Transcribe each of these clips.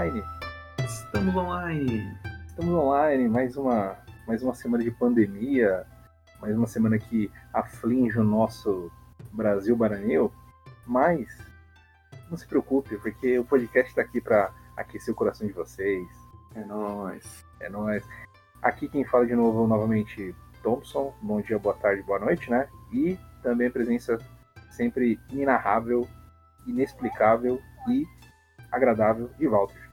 online? Estamos online. Estamos online, mais uma, mais uma semana de pandemia, mais uma semana que aflige o nosso Brasil baranil, mas não se preocupe, porque o podcast está aqui para aquecer o coração de vocês. É nóis. É nóis. Aqui quem fala de novo novamente Thompson. Bom dia, boa tarde, boa noite, né? E também a presença sempre inenarrável, inexplicável e agradável de Walter.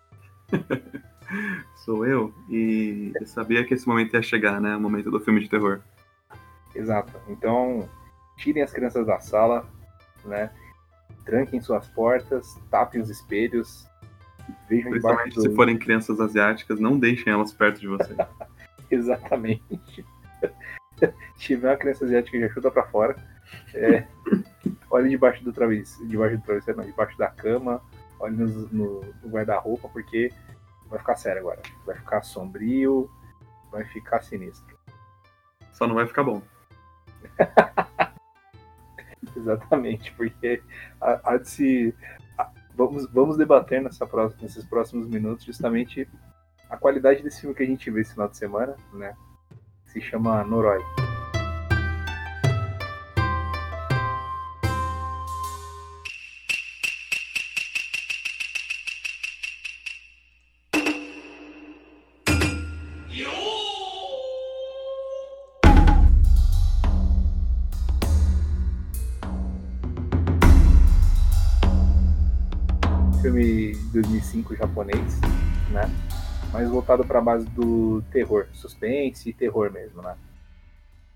Sou eu e eu sabia que esse momento ia chegar, né? O momento do filme de terror. Exato. Então, tirem as crianças da sala, né? Tranquem suas portas, tapem os espelhos, vejam Principalmente do... se forem crianças asiáticas, não deixem elas perto de você. Exatamente. Se tiver uma criança asiática, já chuta pra fora. É, olhe debaixo do travesseiro, debaixo do travesseiro, não, debaixo da cama, olhe no, no guarda-roupa, porque vai ficar sério agora. Vai ficar sombrio, vai ficar sinistro. Só não vai ficar bom. Exatamente, porque há, de se. Vamos, vamos debater nessa próxima, nesses próximos minutos justamente a qualidade desse filme que a gente viu esse final de semana, né? Se chama Noroi. 5 japonês, né? Mais voltado para a base do terror, suspense e terror mesmo, né?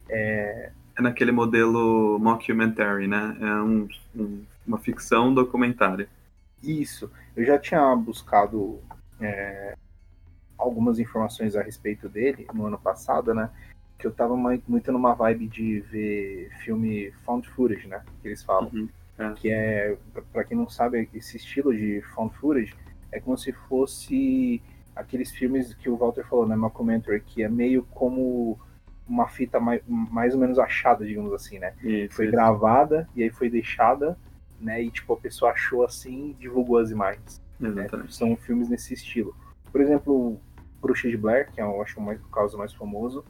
É, é naquele modelo mockumentary, né? É um, um, uma ficção documentária. Isso. Eu já tinha buscado é, algumas informações a respeito dele no ano passado, né? Que eu tava muito numa vibe de ver filme found footage, né? Que eles falam. Uhum, é. Que é, para quem não sabe, esse estilo de found footage é como se fosse aqueles filmes que o Walter falou, né? Mockumentary, que é meio como uma fita mais, mais ou menos achada, digamos assim, né? Isso, foi isso. gravada e aí foi deixada, né? E tipo, a pessoa achou assim e divulgou as imagens. né? São filmes nesse estilo. Por exemplo, Bruxa de Blair, que é, eu acho o caso mais famoso.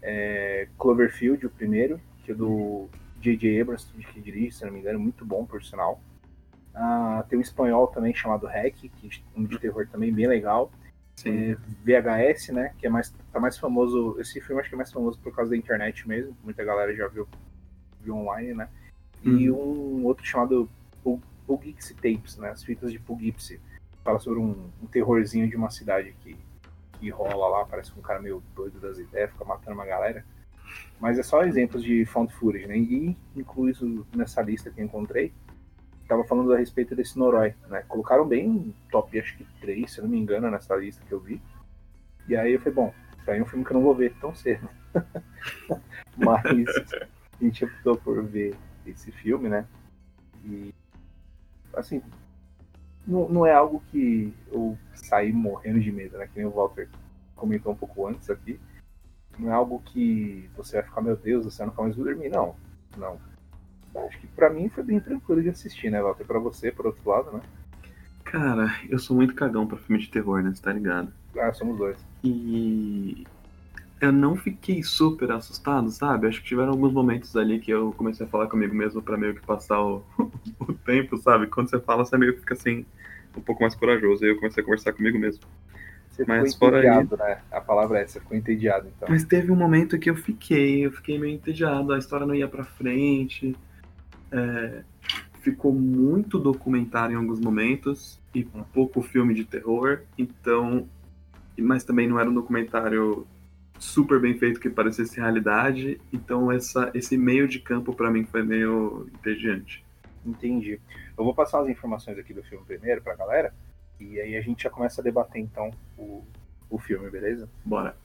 É, Cloverfield, o primeiro, que é do J.J. Abrams, que dirige, se não me engano, muito bom, por sinal. Ah, tem um espanhol também chamado Hack, que é um de terror também bem legal. É, VHS, né? Que é mais, tá mais famoso. Esse filme acho que é mais famoso por causa da internet mesmo. Muita galera já viu, viu online, né? E um outro chamado Pulgipsy Tapes, né? As fitas de Pulgipsy. Fala sobre um, um terrorzinho de uma cidade que, que rola lá, parece um cara meio doido das ideias, fica matando uma galera. Mas é só exemplos de found footage, né? E incluído nessa lista que eu encontrei, tava falando a respeito desse Noroi, né? Colocaram bem top, acho que 3, se não me engano, nessa lista que eu vi. E aí eu falei, bom, isso aí é um filme que eu não vou ver tão cedo. Mas a gente optou por ver esse filme, né? E assim, não, não é algo que eu saí morrendo de medo, né? Que nem o Walter comentou um pouco antes aqui. Não é algo que você vai ficar, meu Deus, você mais vai dormir, não. Não. Acho que pra mim foi bem tranquilo de assistir, né, Walter? Pra você, por outro lado, né? Cara, eu sou muito cagão pra filme de terror, né? Você tá ligado? Ah, somos dois. E eu não fiquei super assustado, sabe? Acho que tiveram alguns momentos ali que eu comecei a falar comigo mesmo pra meio que passar o, o tempo, sabe? Quando você fala, você meio que fica assim, um pouco mais corajoso. Aí eu comecei a conversar comigo mesmo. Você Mas ficou fora entediado, né? A palavra é essa, ficou entediado, então. Mas teve um momento que eu fiquei, eu fiquei meio entediado, a história não ia pra frente. É, ficou muito documentário em alguns momentos e pouco filme de terror, então. Mas também não era um documentário super bem feito que parecesse realidade, então essa, esse meio de campo pra mim foi meio entediante. Entendi. Eu vou passar as informações aqui do filme primeiro pra galera, e aí a gente já começa a debater então o, o filme, beleza? Bora.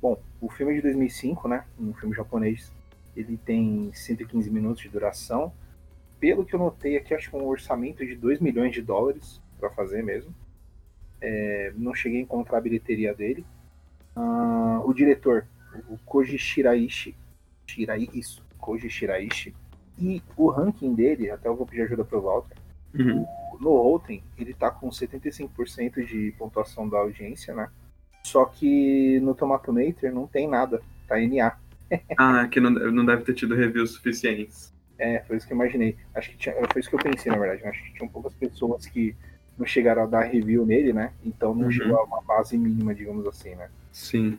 Bom, o filme é de 2005, né? Um filme japonês. Ele tem 115 minutos de duração. Pelo que eu notei aqui, acho que um orçamento de 2 milhões de dólares para fazer mesmo. É, não cheguei a encontrar a bilheteria dele. Ah, o diretor, o Koji Shiraishi. Shirai, isso, Koji Shiraishi. E o ranking dele, até eu vou pedir ajuda pro Walter. Uhum. No Rotten, ele tá com 75% de pontuação da audiência, né? Só que no Tomatometer não tem nada, tá NA. Ah, que não, não deve ter tido reviews suficientes. É, foi isso que eu imaginei. Acho que tinha, foi isso que eu pensei, na verdade. Acho que tinham poucas pessoas que não chegaram a dar review nele, né? Então não Uhum. chegou a uma base mínima, digamos assim, né? Sim.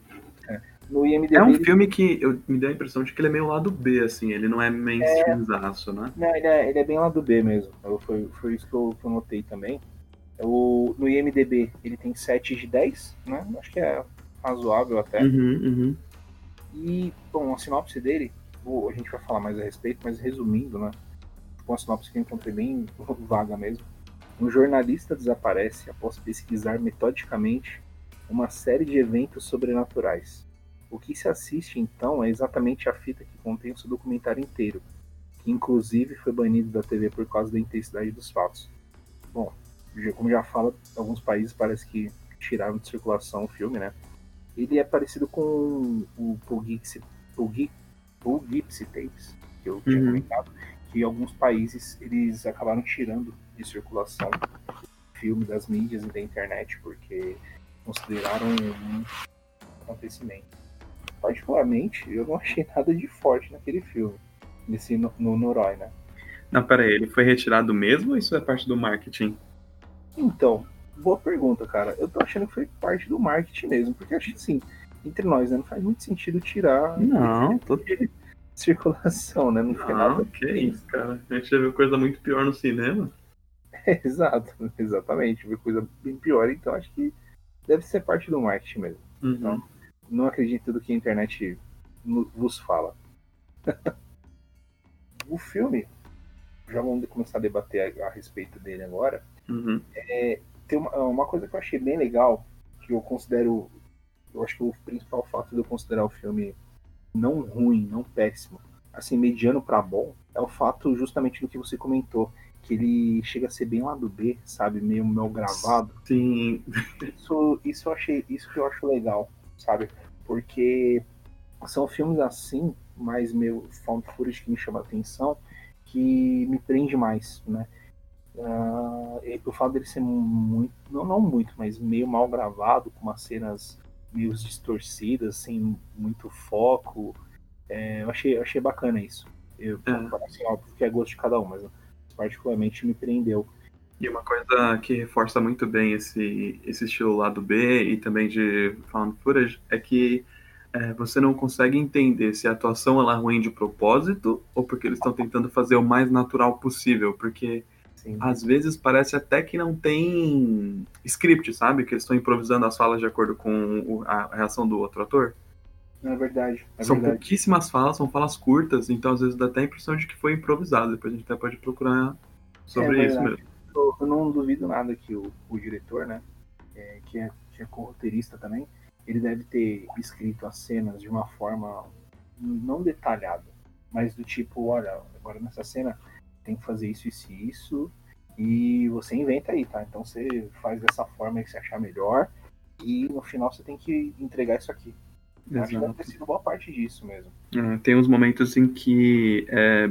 No IMDb. É um filme que eu, me deu a impressão de que ele é meio lado B, assim, ele não é mainstreamzaço, né? Não, ele é, ele é bem lá do B mesmo. Eu- foi, foi isso que eu, que eu notei também. O, no IMDB ele tem 7 de 10, né? Acho que é razoável até. Uhum, uhum. E, bom, a sinopse dele, vou- a gente vai falar mais a respeito, mas resumindo, né? Uma sinopse que eu encontrei bem vaga mesmo. Um jornalista desaparece após pesquisar metodicamente uma série de eventos sobrenaturais. O que se assiste então é exatamente a fita que contém o seu documentário inteiro, que inclusive foi banido da TV por causa da intensidade dos fatos. Bom, como já fala, alguns países parece que tiraram de circulação o filme, né? Ele é parecido com o Pulgixi, Pulgi, Pulgipsy Tapes, que eu tinha Uhum. comentado, que alguns países eles acabaram tirando de circulação filme das mídias e da internet, porque consideraram um acontecimento. Particularmente, eu não achei nada de forte naquele filme, nesse no, no Noroi, né? Não, pera aí, ele foi retirado mesmo ou isso é parte do marketing? Então, boa pergunta, cara. Eu tô achando que foi parte do marketing mesmo, porque acho que assim, entre nós, né, não faz muito sentido tirar Não, tô... circulação, né? Não foi não, nada. que isso, cara. A gente já viu coisa muito pior no cinema. Exato, exatamente. Foi coisa bem pior, então acho que deve ser parte do marketing mesmo. Uhum. Não acredito tudo que a internet vos fala. o filme, já vamos começar a debater a, a respeito dele agora. Uhum. Tem uma, uma coisa que eu achei bem legal, que eu considero. Eu acho que o principal fato de eu considerar o filme não ruim, não péssimo, assim, mediano pra bom, é o fato justamente do que você comentou. Que ele chega a ser bem lá do B, sabe? Meio mal gravado. Sim. Isso, isso eu achei, isso que eu acho legal, sabe? Porque são filmes assim, mais meio found footage que me chama a atenção, que me prende mais, né? E o fato dele ser muito, não, não muito, mas meio mal gravado, com umas cenas meio distorcidas, sem muito foco, é, eu, achei, eu achei bacana isso. Eu, É. assim, óbvio que é gosto de cada um, mas particularmente me prendeu. E uma coisa que reforça muito bem esse, esse estilo lado B e também de found footage é que é, você não consegue entender se a atuação ela é ruim de propósito ou porque eles estão tentando fazer o mais natural possível, porque Assim, às vezes parece até que não tem script, sabe? Que eles estão improvisando as falas de acordo com a reação do outro ator. é verdade, é são verdade. pouquíssimas falas, são falas curtas, então às vezes dá até a impressão de que foi improvisado. Depois a gente até pode procurar sobre É isso verdade. mesmo. eu, eu não duvido nada que o, o diretor, né, é, que é, que é também, ele deve ter escrito as cenas de uma forma não detalhada, mas do tipo, olha, agora nessa cena tem que fazer isso, isso e isso, e você inventa aí, tá? Então você faz dessa forma que você achar melhor, e no final você tem que entregar isso aqui. Eu Acho que deve ter Exato. sido boa parte disso mesmo. É, tem uns momentos em que, é,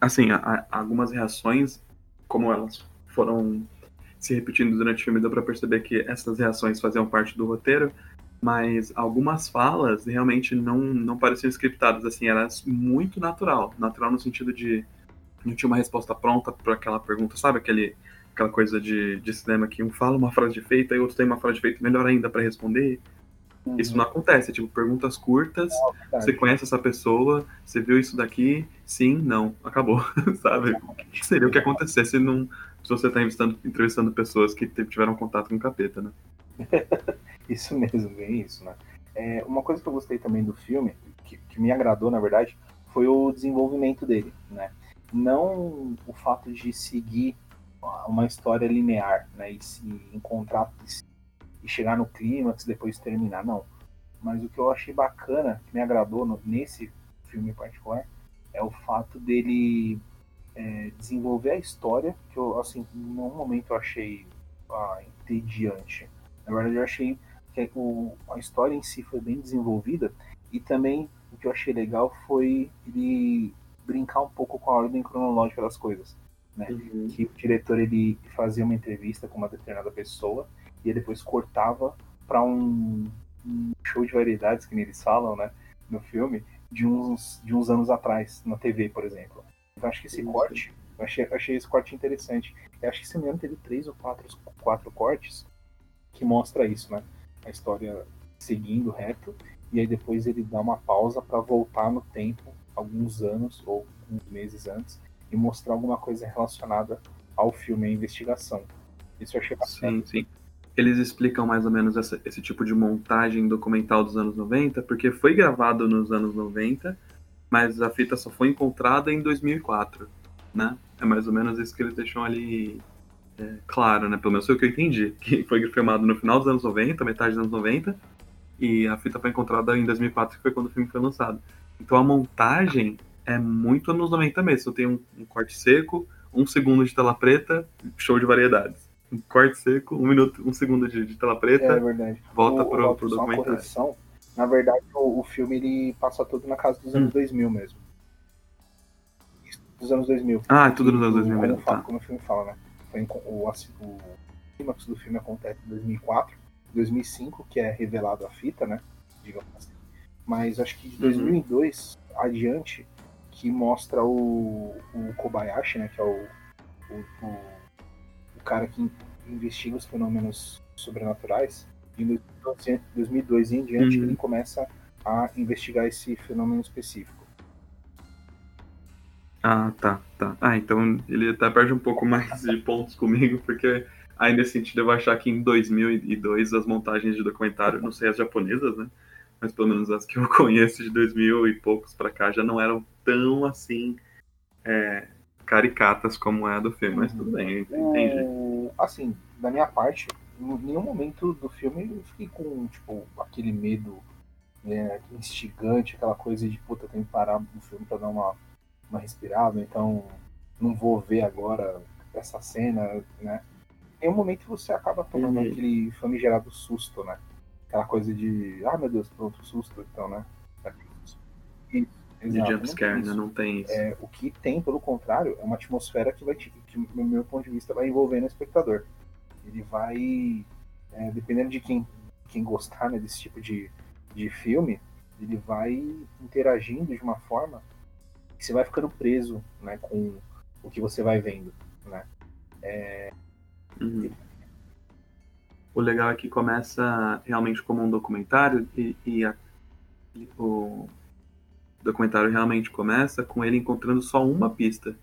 assim, a- a- algumas reações, como elas foram se repetindo durante o filme, deu pra perceber que essas reações faziam parte do roteiro, mas algumas falas realmente não, não pareciam scriptadas, assim, era muito natural. Natural no sentido de não tinha uma resposta pronta para aquela pergunta, sabe? Aquele, aquela coisa de, de cinema que um fala uma frase de feita e outro tem uma frase de feita melhor ainda para responder. Isso não acontece, é tipo, perguntas curtas, Verdade. você conhece essa pessoa, você viu isso daqui? Sim, não, acabou, sabe? O que seria o que acontecesse se, não, se você está entrevistando, entrevistando pessoas que tiveram contato com o capeta, né? Isso mesmo, bem isso, né? É, uma coisa que eu gostei também do filme, que, que me agradou, na verdade, foi o desenvolvimento dele, né? Não o fato de seguir uma história linear, né? E se encontrar e chegar no clímax, depois terminar, não. Mas o que eu achei bacana, que me agradou no- nesse filme em particular, é o fato dele é, desenvolver a história, que eu, assim, em nenhum momento eu achei ah, entediante. Na verdade, eu achei que o, a história em si foi bem desenvolvida e também o que eu achei legal foi ele brincar um pouco com a ordem cronológica das coisas. né? Uhum. Que o diretor ele fazia uma entrevista com uma determinada pessoa e ele depois cortava para um, um, show de variedades que eles falam, né, no filme, de uns de uns anos atrás na TV, por exemplo. Então acho que esse corte, eu achei, achei esse corte interessante. Eu acho que se me engano teve três ou quatro, quatro cortes que mostra isso, né? A história seguindo reto e aí depois ele dá uma pausa para voltar no tempo alguns anos ou alguns meses antes e mostrar alguma coisa relacionada ao filme, a investigação. Isso eu achei bacana. Sim, sim. Eles explicam mais ou menos essa, esse tipo de montagem documental dos anos 90, porque foi gravado nos anos 90, mas a fita só foi encontrada em 2004, né? É mais ou menos isso que eles deixam ali é, claro, né? Pelo menos foi o que eu entendi. Que foi filmado no final dos anos 90, metade dos anos 90, e a fita foi encontrada em 2004, que foi quando o filme foi lançado. Então a montagem é muito anos 90 mesmo. Você tem um, um, corte seco, um segundo de tela preta, show de variedades. Um corte seco, um minuto, um segundo de, de tela preta, é, verdade. volta o, pro, documentário. Correção, na verdade, o, o, filme ele passa tudo na casa dos anos hum. 2000 mesmo. Dos anos 2000. Ah, é tudo nos anos 2000 mesmo. Como, tá. como o filme fala, né? o, o, o clímax do filme acontece em 2004, 2005, que é revelado a fita, né? Digamos assim. Mas acho que de 2002 uhum. adiante, que mostra o, o Kobayashi, né? Que é o, o, o, o cara que investiga os fenômenos sobrenaturais. Em 2002 em diante, uhum. ele começa a investigar esse fenômeno específico. Ah, tá, tá. Ah, então ele até perde um pouco mais de pontos comigo, porque aí nesse sentido eu vou achar que em 2002 as montagens de documentário, não sei as japonesas, né? Mas pelo menos as que eu conheço de 2000 e poucos para cá já não eram tão assim é, caricatas como é a do filme, mas tudo bem, entendi. É, assim, da minha parte, em nenhum momento do filme eu fiquei com, tipo, aquele medo né, instigante, aquela coisa de, puta, tem que parar o filme pra dar uma uma respirada, então não vou ver agora essa cena, né? Em um momento você acaba tomando uhum. aquele famigerado susto, né? Aquela coisa de, ah meu Deus, pronto, susto, então, né? Exato, jumpscare, né? Não tem isso. É, o que tem, pelo contrário, é uma atmosfera que vai, te, que, no meu ponto de vista, vai envolvendo o espectador. Ele vai, é, dependendo de quem, quem gostar né, desse tipo de, de filme, ele vai interagindo de uma forma que você vai ficando preso né, com o que você vai vendo. Né? É... Uhum. O legal é que começa realmente como um documentário e, e a, o documentário realmente começa com ele encontrando só uma pista.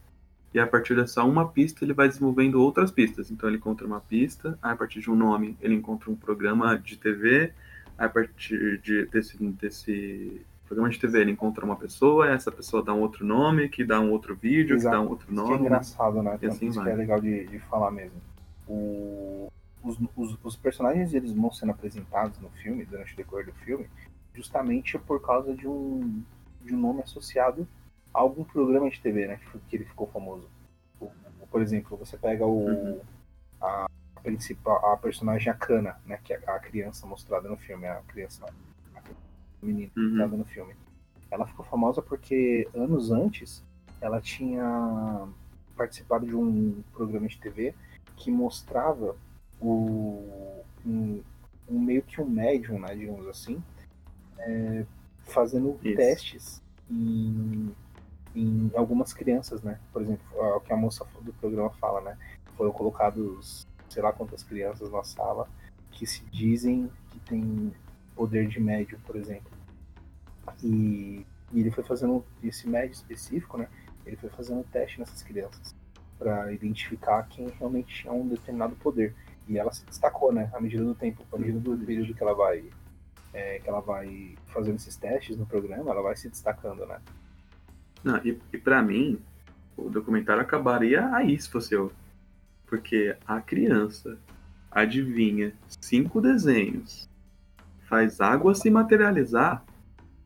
E a partir dessa uma pista ele vai desenvolvendo outras pistas. Então ele encontra uma pista, a partir de um nome ele encontra um programa de TV, a partir de, desse, desse programa de TV, ele encontra uma pessoa, essa pessoa dá um outro nome, que dá um outro vídeo, Exato. que dá um outro nome. Isso é engraçado, né? Assim isso que é legal de, de falar mesmo. O, os, os, os, personagens eles vão sendo apresentados no filme, durante o decorrer do filme, justamente por causa de um, de um nome associado a algum programa de TV, né? Que, que ele ficou famoso. Por exemplo, você pega o, uhum. a, principal, a personagem Akana, né? Que é a criança mostrada no filme, a criança menina uhum. no filme. Ela ficou famosa porque anos antes ela tinha participado de um programa de TV que mostrava o, um, um meio que um médium, né, digamos assim, é, fazendo Isso. testes em, em algumas crianças, né? Por exemplo, o que a moça do programa fala, né? Foram colocados sei lá quantas crianças na sala que se dizem que tem poder de médio, por exemplo. E, e ele foi fazendo esse médio específico, né? Ele foi fazendo um teste nessas crianças para identificar quem realmente tinha um determinado poder. E ela se destacou, né? À medida do tempo, à medida do período que ela vai é, que ela vai fazendo esses testes no programa, ela vai se destacando, né? Não, e, e para mim, o documentário acabaria aí se fosse eu. Porque a criança adivinha cinco desenhos faz água se materializar,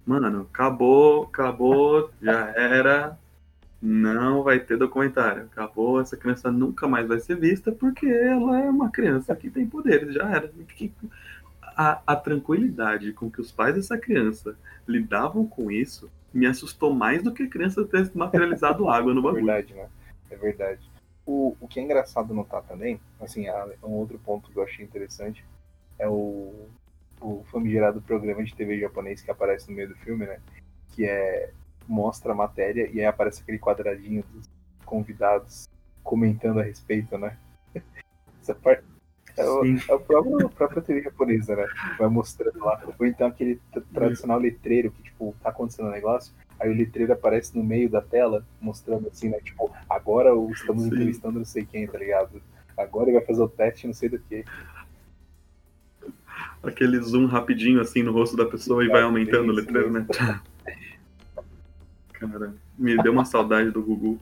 mano, acabou, acabou, já era, não vai ter documentário, acabou, essa criança nunca mais vai ser vista porque ela é uma criança que tem poderes, já era. A, a tranquilidade com que os pais dessa criança lidavam com isso me assustou mais do que a criança ter materializado água no bagulho. É verdade, né? É verdade. O, o que é engraçado notar também, assim, um outro ponto que eu achei interessante é o, o famigerado programa de TV japonês que aparece no meio do filme, né? Que é mostra a matéria e aí aparece aquele quadradinho dos convidados comentando a respeito, né? Essa parte é o, é o próprio, próprio TV japonesa, né? Vai mostrando lá. Ou então aquele tradicional letreiro que, tipo, tá acontecendo um negócio, aí o letreiro aparece no meio da tela, mostrando assim, né? Tipo, agora estamos Sim. entrevistando não sei quem, tá ligado? Agora ele vai fazer o teste não sei do que. Aquele zoom rapidinho assim no rosto da pessoa e vai aumentando o letreiro, né? Cara, me deu uma saudade do Gugu.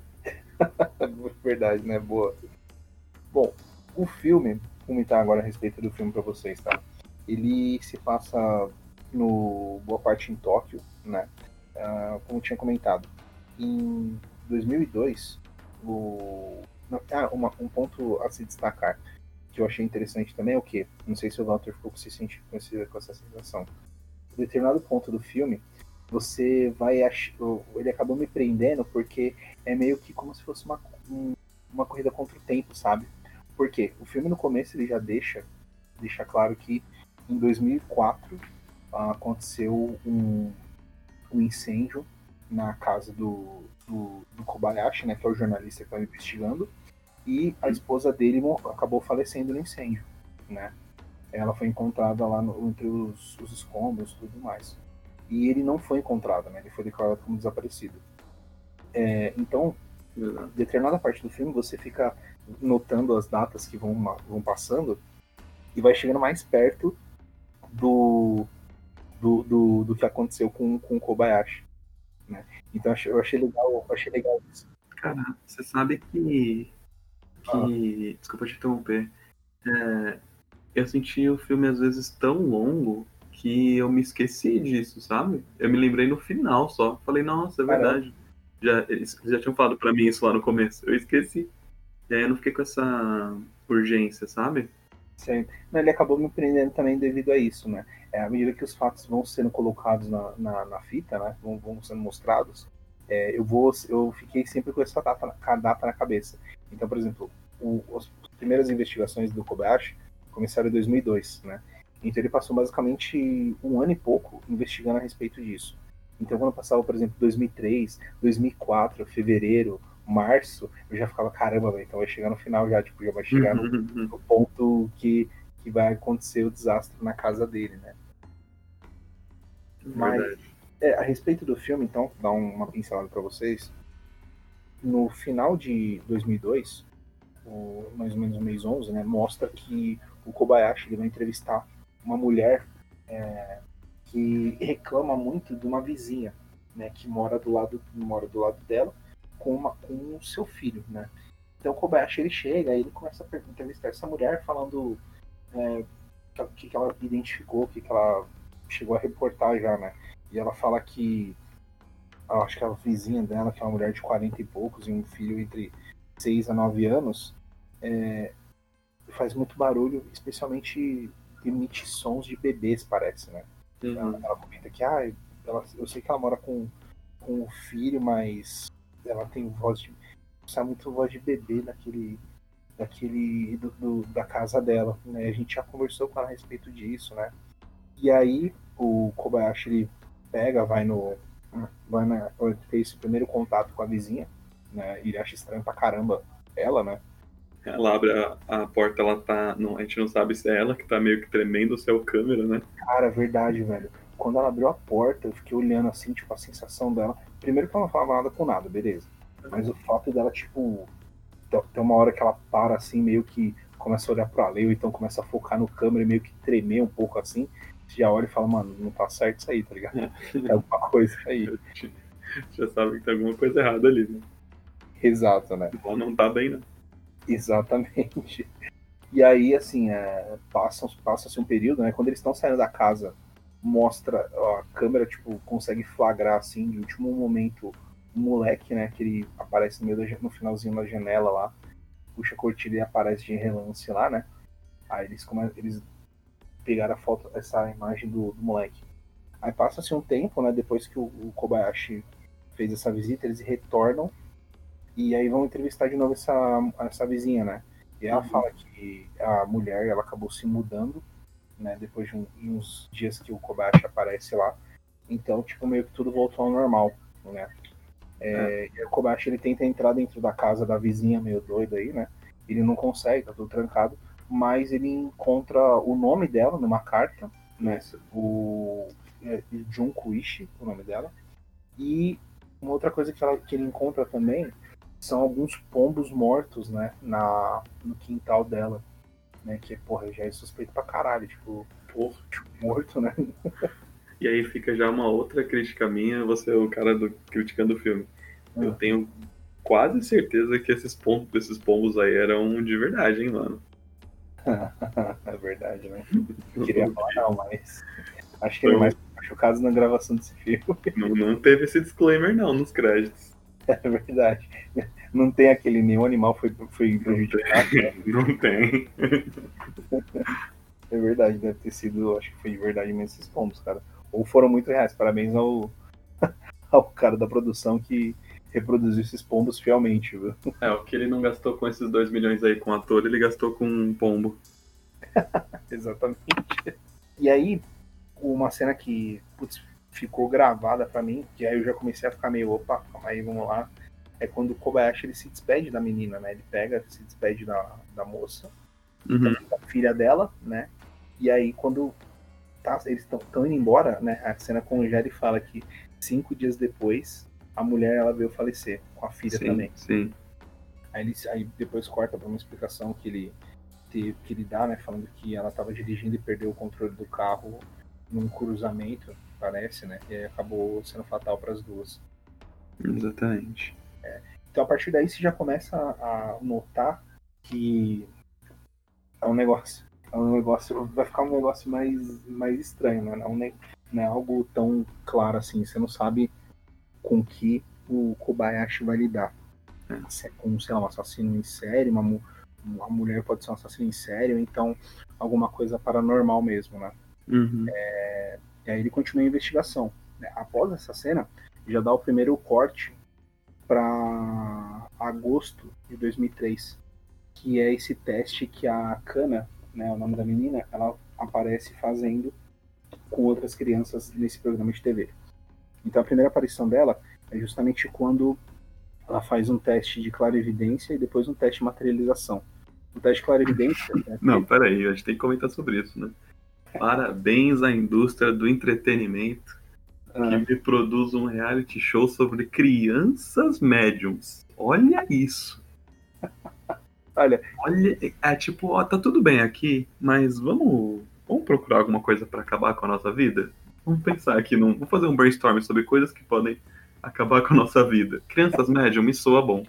Verdade, né? Boa. Bom, o filme, comentar agora a respeito do filme para vocês, tá? Ele se passa no boa parte em Tóquio, né? Uh, como tinha comentado, em 2002, o ah, uma, um ponto a se destacar que eu achei interessante também é o que, não sei se o Walter ficou com, esse, com essa sensação. Em determinado ponto do filme, você vai ach... ele acabou me prendendo porque é meio que como se fosse uma, uma corrida contra o tempo, sabe? Porque o filme no começo ele já deixa, deixa claro que em 2004 aconteceu um, um incêndio na casa do, do, do, Kobayashi, né, que é o jornalista que estava investigando, e a esposa dele acabou falecendo no incêndio, né? Ela foi encontrada lá no, entre os, os escombros e tudo mais. E ele não foi encontrado, né? Ele foi declarado como desaparecido. É, então, em determinada parte do filme, você fica notando as datas que vão, vão passando e vai chegando mais perto do, do, do, do que aconteceu com, com o Kobayashi. Né? Então eu achei legal, achei legal isso. Cara, você sabe que. que ah. Desculpa te interromper. É, eu senti o filme às vezes tão longo que eu me esqueci disso, sabe? Eu me lembrei no final só. Falei, nossa, é verdade. Já, eles já tinham falado para mim isso lá no começo. Eu esqueci. E aí eu não fiquei com essa urgência, sabe? Sim. Ele acabou me prendendo também devido a isso, né? É, à medida que os fatos vão sendo colocados na, na, na fita, né? Vão, vão sendo mostrados, é, eu vou, eu fiquei sempre com essa data, data na cabeça. Então, por exemplo, o, as primeiras investigações do Kobayashi começaram em 2002, né? Então ele passou basicamente um ano e pouco investigando a respeito disso. Então quando passava, por exemplo, 2003, 2004, fevereiro, março, eu já ficava, caramba, véio, então vai chegar no final já, tipo, já vai chegar no, uhum. no ponto que, que vai acontecer o desastre na casa dele, né? Mas, é, a respeito do filme, então, dar uma pincelada para vocês. No final de 2002, o, mais ou menos no mês 11, né, mostra que o Kobayashi ele vai entrevistar uma mulher é, que reclama muito de uma vizinha, né, que mora do lado mora do lado dela com, uma, com o seu filho, né? Então o Kobayashi ele chega, ele começa a entrevistar essa mulher falando é, o que, que ela identificou, o que, que ela chegou a reportar já, né? E ela fala que acho que a vizinha dela, que é uma mulher de 40 e poucos e um filho entre 6 a 9 anos, é, faz muito barulho, especialmente emite sons de bebês, parece, né? Uhum. Ela, ela, comenta que ah, ela, eu sei que ela mora com, com o filho, mas ela tem voz de. Sai muito voz de bebê daquele. daquele. Do, do, da casa dela. Né? A gente já conversou com ela a respeito disso, né? E aí o Kobayashi ele pega, vai no. Vai na, ter esse primeiro contato com a vizinha, né? E ele acha estranho pra caramba ela, né? Ela abre a, a porta, ela tá. Não, a gente não sabe se é ela que tá meio que tremendo, se é o câmera, né? Cara, é verdade, velho. Quando ela abriu a porta, eu fiquei olhando assim, tipo, a sensação dela. Primeiro que ela não falava nada com nada, beleza. Mas o fato dela, tipo, tem uma hora que ela para assim, meio que começa a olhar pro ou então começa a focar no câmera e meio que tremer um pouco assim. Você já olha e fala, mano, não tá certo isso aí, tá ligado? É. Tem alguma coisa aí. Já sabe que tem alguma coisa errada ali, né? Exato, né? Ou não tá bem, né? Exatamente. E aí, assim, é, passa-se passa um período, né? Quando eles estão saindo da casa, mostra, ó, a câmera, tipo, consegue flagrar, assim, de último momento, um moleque, né? Que ele aparece no, meio da, no finalzinho da janela lá, puxa a cortina e aparece de relance lá, né? Aí eles, como eles pegaram a foto, essa imagem do, do moleque. Aí passa-se um tempo, né? Depois que o, o Kobayashi fez essa visita, eles retornam E aí vão entrevistar de novo essa, essa vizinha, né? E ela uhum. fala que a mulher ela acabou se mudando, né? Depois de um, uns dias que o Kobayashi aparece lá. Então, tipo, meio que tudo voltou ao normal, né? É, é. o Kobayashi ele tenta entrar dentro da casa da vizinha meio doida aí, né? Ele não consegue, tá tudo trancado. Mas ele encontra o nome dela numa carta, né? O é, Junko Ishi, o nome dela. E uma outra coisa que, ela, que ele encontra também são alguns pombos mortos, né? Na, no quintal dela. Né, que, porra, já é suspeito pra caralho, tipo, porra, tipo, morto, né? E aí fica já uma outra crítica minha, você é o cara do, criticando o filme. Eu ah. tenho quase certeza que esses pombos, esses pombos aí eram de verdade, hein, mano. é verdade, né? Não queria falar não, mas acho que ele é mais machucado na gravação desse filme. Não, não teve esse disclaimer não nos créditos. É verdade. Não tem aquele nenhum animal foi, foi prejudicado. Né? Não tem. É verdade, deve ter sido, acho que foi de verdade mesmo esses pombos, cara ou foram muito reais. Parabéns ao, ao cara da produção que reproduziu esses pombos fielmente, viu? É, o que ele não gastou com esses 2 milhões aí com ator, ele gastou com um pombo. Exatamente. E aí, uma cena que putz, ficou gravada para mim, que aí eu já comecei a ficar meio, opa, calma aí, vamos lá. É quando o Kobayashi ele se despede da menina, né? Ele pega, se despede da, da moça, uhum. da filha dela, né? E aí, quando tá, eles estão indo embora, né? A cena congela e fala que cinco dias depois a mulher ela veio falecer com a filha sim, também. Sim. Aí, ele, aí depois corta para uma explicação que ele teve, que ele dá, né? Falando que ela estava dirigindo e perdeu o controle do carro num cruzamento, parece, né? E acabou sendo fatal para as duas. Exatamente. É. Então a partir daí você já começa a notar que é um negócio é um negócio, vai ficar um negócio mais, mais estranho, né? Não, é, não é algo tão claro assim. Você não sabe com que o Kobayashi vai lidar. Né? Se é com, sei lá, um assassino em série, uma, uma mulher pode ser um assassino em série, ou então alguma coisa paranormal mesmo, né? Uhum. É, e aí ele continua a investigação. Né? Após essa cena, já dá o primeiro corte para agosto de 2003, que é esse teste que a Kana né, o nome da menina, ela aparece fazendo com outras crianças nesse programa de TV. Então a primeira aparição dela é justamente quando ela faz um teste de clarividência e depois um teste de materialização. O teste de clarividência. Né, Não, peraí, a gente tem que comentar sobre isso, né? Parabéns à indústria do entretenimento ah. que me produz um reality show sobre crianças médiums. Olha isso. Olha, olha, é tipo, ó, tá tudo bem aqui, mas vamos, vamos procurar alguma coisa para acabar com a nossa vida? Vamos pensar aqui, num, vamos fazer um brainstorm sobre coisas que podem acabar com a nossa vida. Crianças médium me soa bom.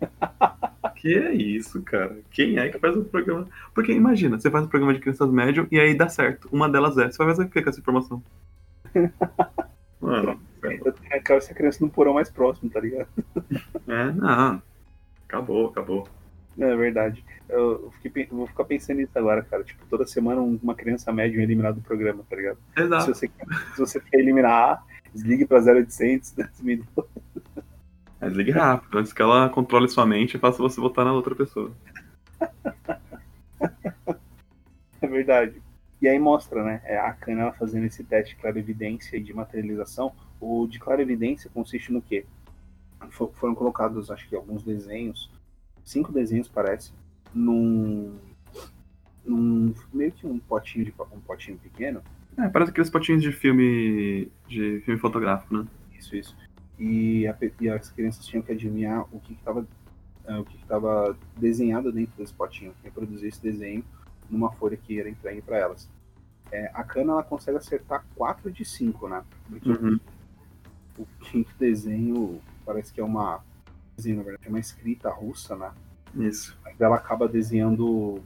que é isso, cara? Quem é que faz o um programa? Porque imagina, você faz um programa de crianças médium e aí dá certo. Uma delas é. Você vai fazer o que com essa informação? Mano. Eu quero essa criança no porão mais próximo, tá ligado? É, não. Acabou, acabou. É verdade. Eu, fiquei, vou ficar pensando nisso agora, cara. Tipo, toda semana uma criança média é eliminada do programa, tá ligado? Exato. Se você, se você quer eliminar A, desligue pra 0800, 10 minutos. É, desligue rápido, antes que ela controle sua mente e faça você votar na outra pessoa. é verdade. E aí mostra, né? É a Kana fazendo esse teste de clarividência e de materialização. O de clarividência consiste no quê? Foram colocados, acho que, alguns desenhos cinco desenhos, parece, num, num meio que um potinho de um potinho pequeno. É, parece aqueles potinhos de filme de filme fotográfico, né? Isso, isso. E, a, e as crianças tinham que adivinhar o que estava é, o que estava desenhado dentro desse potinho, reproduzir esse desenho numa folha que era entregue para elas. É, a cana ela consegue acertar 4 de 5, né? Porque uhum. o quinto desenho parece que é uma desenho, na verdade, é uma escrita russa, né? Isso. Mas ela acaba desenhando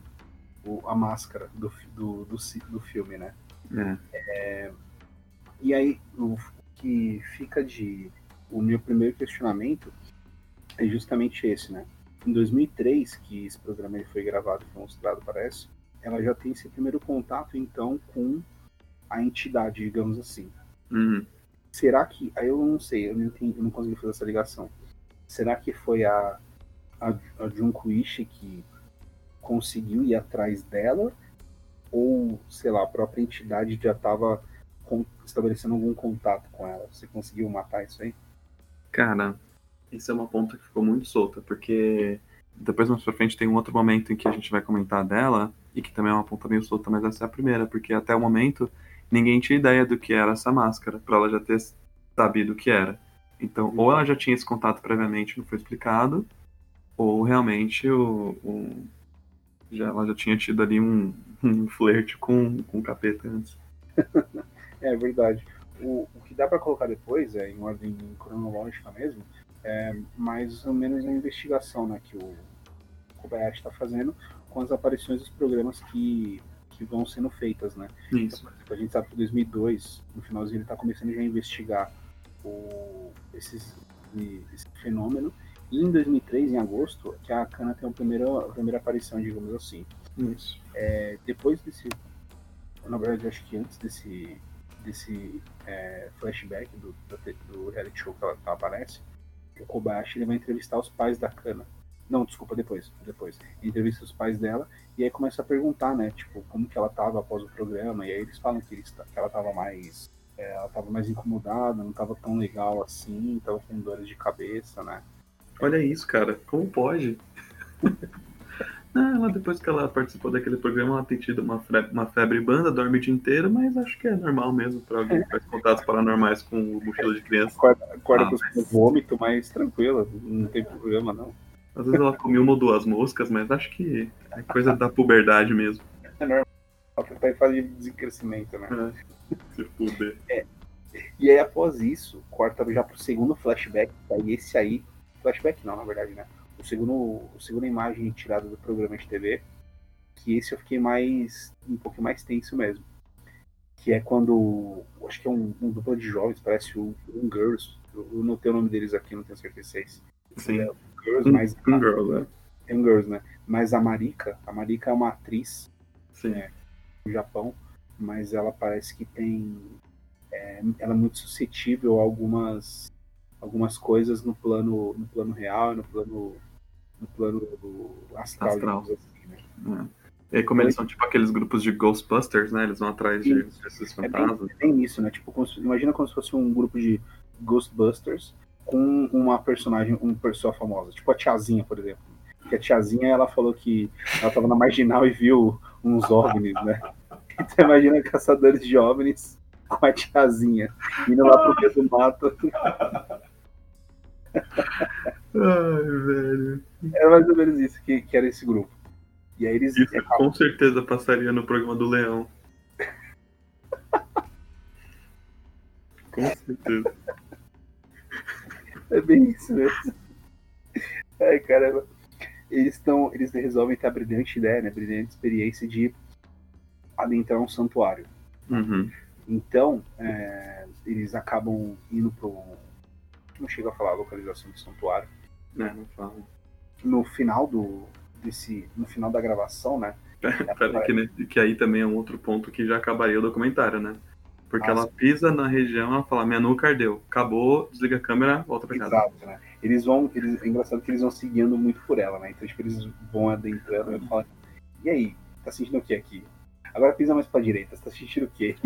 o, a máscara do, do, do, do filme, né? É. É, e aí, o que fica de. O meu primeiro questionamento é justamente esse, né? Em 2003, que esse programa ele foi gravado e foi mostrado, parece, ela já tem esse primeiro contato, então, com a entidade, digamos assim. Uhum. Será que. Aí eu não sei, eu não, entendi, eu não consegui fazer essa ligação. será que foi a, a, a Junko que conseguiu ir atrás dela? Ou, sei lá, a própria entidade já estava estabelecendo algum contato com ela? Você conseguiu matar isso aí? Cara, isso é uma ponta que ficou muito solta, porque depois mais pra frente tem um outro momento em que a gente vai comentar dela, e que também é uma ponta meio solta, mas essa é a primeira, porque até o momento ninguém tinha ideia do que era essa máscara, para ela já ter sabido o que era. Então, ou ela já tinha esse contato previamente, não foi explicado, ou realmente o, o já, ela já tinha tido ali um, um flerte com, com o capeta antes. é verdade. O, o que dá para colocar depois, é em ordem cronológica mesmo, é mais ou menos a investigação né, que o Kobayashi está fazendo com as aparições dos programas que, que vão sendo feitas, né? Isso. Então, a gente sabe que em 2002, no finalzinho, ele está começando já a investigar o, esses, esse fenômeno. E em 2003, em agosto, que a Kana tem a primeira, a primeira aparição, digamos assim. Isso. É, depois desse, na verdade, acho que antes desse, desse é, flashback do, do, reality show que ela, que ela aparece, o Kobayashi ele vai entrevistar os pais da Kana. Não, desculpa, depois. Depois. Entrevista os pais dela e aí começa a perguntar, né? Tipo, como que ela tava após o programa. E aí eles falam que, eles, que ela tava mais. É, ela tava mais incomodada, não tava tão legal assim, tava com dores de cabeça, né? Olha isso, cara. Como pode? Ela, depois que ela participou daquele programa, ela tem tido uma febre, uma febre banda, dorme o dia inteiro, mas acho que é normal mesmo para alguém que faz contatos paranormais com o mochila de criança. Acorda, acorda ah, com mas... vômito, mas tranquila, não tem problema não. Às vezes ela comeu uma ou duas moscas, mas acho que é coisa da puberdade mesmo. É normal. Ela tá em fase de desencrescimento, né? É, se fuder. É. E aí, após isso, corta já pro segundo flashback, aí esse aí. Flashback não, na verdade, né? O segundo, o segunda imagem tirada do programa de TV. Que esse eu fiquei mais. um pouco mais tenso mesmo. Que é quando. Acho que é um, um dupla de jovens, parece um, um Girls. Eu, eu não tenho o nome deles aqui, não tenho certeza se é esse. Sim. É, Girls, mas. Um, Girl, né? É um Girls, né? Mas a Marika, a Marika é uma atriz Sim. É, no Japão, mas ela parece que tem. É, ela é muito suscetível a algumas, algumas coisas no plano, no plano real, no plano, no plano astral, astral. Assim, né? é. E aí, como eles são tipo aqueles grupos de Ghostbusters, né? Eles vão atrás de esses fantasmas. É bem, é bem isso, né? Tipo, imagina como se fosse um grupo de Ghostbusters com uma personagem, uma pessoa famosa. Tipo a Tiazinha, por exemplo. Que a Tiazinha, ela falou que ela tava na Marginal e viu uns OVNIs, né? Então imagina caçadores de OVNIs com a Tiazinha, indo lá pro meio do mato. Ai, velho. Era mais ou menos isso que, que era esse grupo. E aí eles. Isso com certeza passaria no programa do Leão. com certeza. É bem isso mesmo. Ai, caramba. Eles estão. Eles resolvem ter a brilhante ideia, né? A brilhante experiência de adentrar um santuário. Uhum. Então, é, eles acabam indo pro. Não chega a falar a localização do santuário. É, não fala. No final do. Desse, no final da gravação, né? Pera, que, né, que aí também é um outro ponto que já acabaria o documentário, né? Porque ela pisa na região, ela fala, minha nuca ardeu. Acabou, desliga a câmera, volta pra casa. Exato, né? Eles vão. Eles, é engraçado que eles vão seguindo muito por ela, né? Então, tipo, eles vão adentrando e falam, e aí, tá sentindo o que aqui? Agora pisa mais pra direita, você tá sentindo o quê?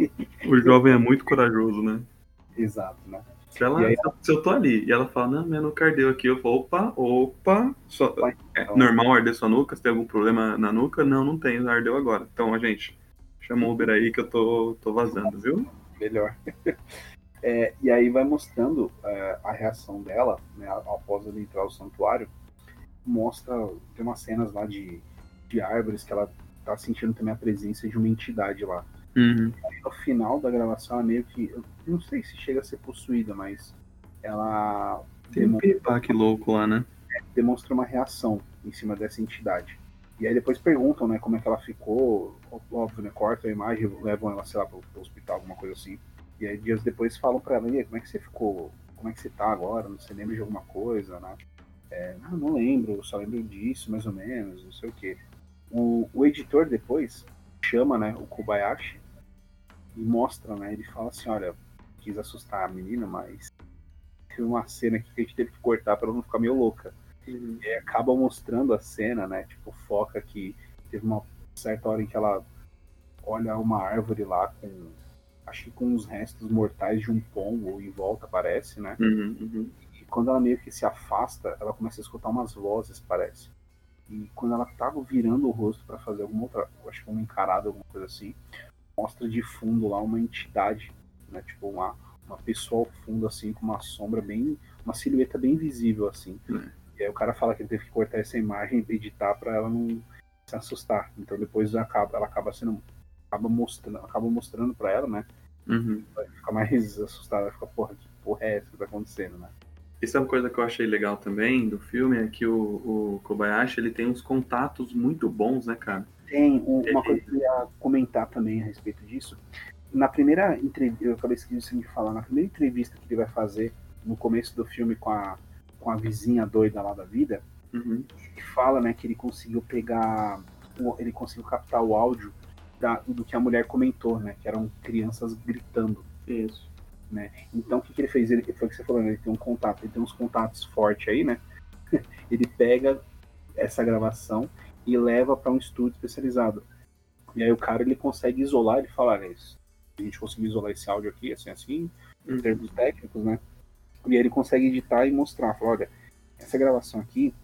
O jovem é muito corajoso, né? Exato, né? Se, ela, aí, se eu tô ali e ela fala, não, minha nuca ardeu aqui, eu falo, opa, opa, só, é normal arder sua nuca? Você tem algum problema na nuca? Não, não tem, ardeu agora. Então, a gente, chama o Uber aí que eu tô, tô vazando, viu? melhor. É, e aí vai mostrando é, a reação dela, né, após ela entrar no santuário. Mostra, tem umas cenas lá de, de árvores que ela tá sentindo também a presença de uma entidade lá. Uhum. Aí, no final da gravação, ela meio que. Eu não sei se chega a ser possuída, mas ela. Tem um que louco lá, né? É, demonstra uma reação em cima dessa entidade. E aí depois perguntam, né, como é que ela ficou, óbvio, né, cortam a imagem, levam ela, sei lá, pro, pro hospital, alguma coisa assim. E aí dias depois falam pra ela, e aí, como é que você ficou, como é que você tá agora, você lembra de alguma coisa, né? É, não, não lembro, só lembro disso, mais ou menos, não sei o quê. O, o editor depois chama, né, o Kobayashi e mostra, né, ele fala assim, olha, quis assustar a menina, mas teve uma cena aqui que a gente teve que cortar para não ficar meio louca. Uhum. E acaba mostrando a cena, né? Tipo, foca que teve uma certa hora em que ela olha uma árvore lá com. Acho que com os restos mortais de um pombo em volta, parece, né? Uhum, uhum. E quando ela meio que se afasta, ela começa a escutar umas vozes, parece. E quando ela tava virando o rosto para fazer alguma outra, acho que uma encarada, alguma coisa assim, mostra de fundo lá uma entidade, né? Tipo uma, uma pessoa ao fundo, assim, com uma sombra bem. uma silhueta bem visível, assim. É. E aí o cara fala que ele teve que cortar essa imagem e editar para ela não se assustar. Então depois acaba, ela acaba sendo. acaba mostrando, acaba mostrando para ela, né? Uhum. Vai ficar mais assustada, vai ficar, porra, que porra é essa que tá acontecendo, né? Isso é uma coisa que eu achei legal também do filme, é que o, o Kobayashi ele tem uns contatos muito bons, né, cara? Tem um- uma coisa que eu ia comentar também a respeito disso. Na primeira entrevista, eu acabei esquecendo de falar, na primeira entrevista que ele vai fazer no começo do filme com a, com a vizinha doida lá da vida, Uhum. ele fala, né, que ele conseguiu pegar, ele conseguiu captar o áudio da- do que a mulher comentou, né, que eram crianças gritando. Isso. Né? Então o que, que ele fez? Ele foi o que você falou, né? Ele tem um contato, ele tem uns contatos fortes aí, né? Ele pega essa gravação e leva para um estúdio especializado. E aí o cara ele consegue isolar, ele fala, "Olha, isso- a gente conseguiu isolar esse áudio aqui, assim, assim, em Uhum. termos técnicos, né? E aí ele consegue editar e mostrar, fala, olha, essa gravação aqui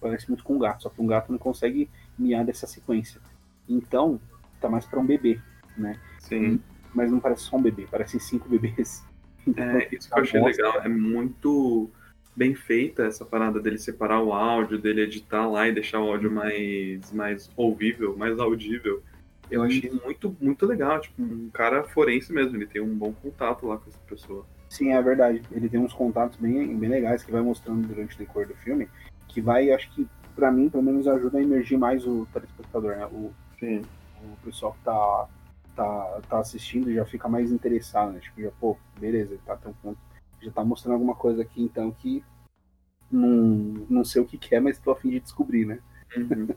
parece muito com um gato, só que um gato não consegue miar dessa sequência. Então, tá mais para um bebê, né? Sim. Mas não parece só um bebê, parecem cinco bebês. Então, É, isso que eu achei mostra- legal. É muito bem feita essa parada dele separar o áudio, dele editar lá e deixar o áudio mais, mais ouvível, mais audível. Eu achei muito, muito legal. Tipo, um cara forense mesmo, ele tem um bom contato lá com essa pessoa. Sim, é verdade. Ele tem uns contatos bem, bem legais que vai mostrando durante o decorrer do filme, que vai, acho que, pra mim, pelo menos ajuda a emergir mais o telespectador, né? O, Sim. o pessoal que tá, tá, tá assistindo já fica mais interessado, né? Tipo, já, pô, beleza, ele tá tão, já tá mostrando alguma coisa aqui, então, que não, não sei o que que é, mas tô a fim de descobrir, né? Uhum.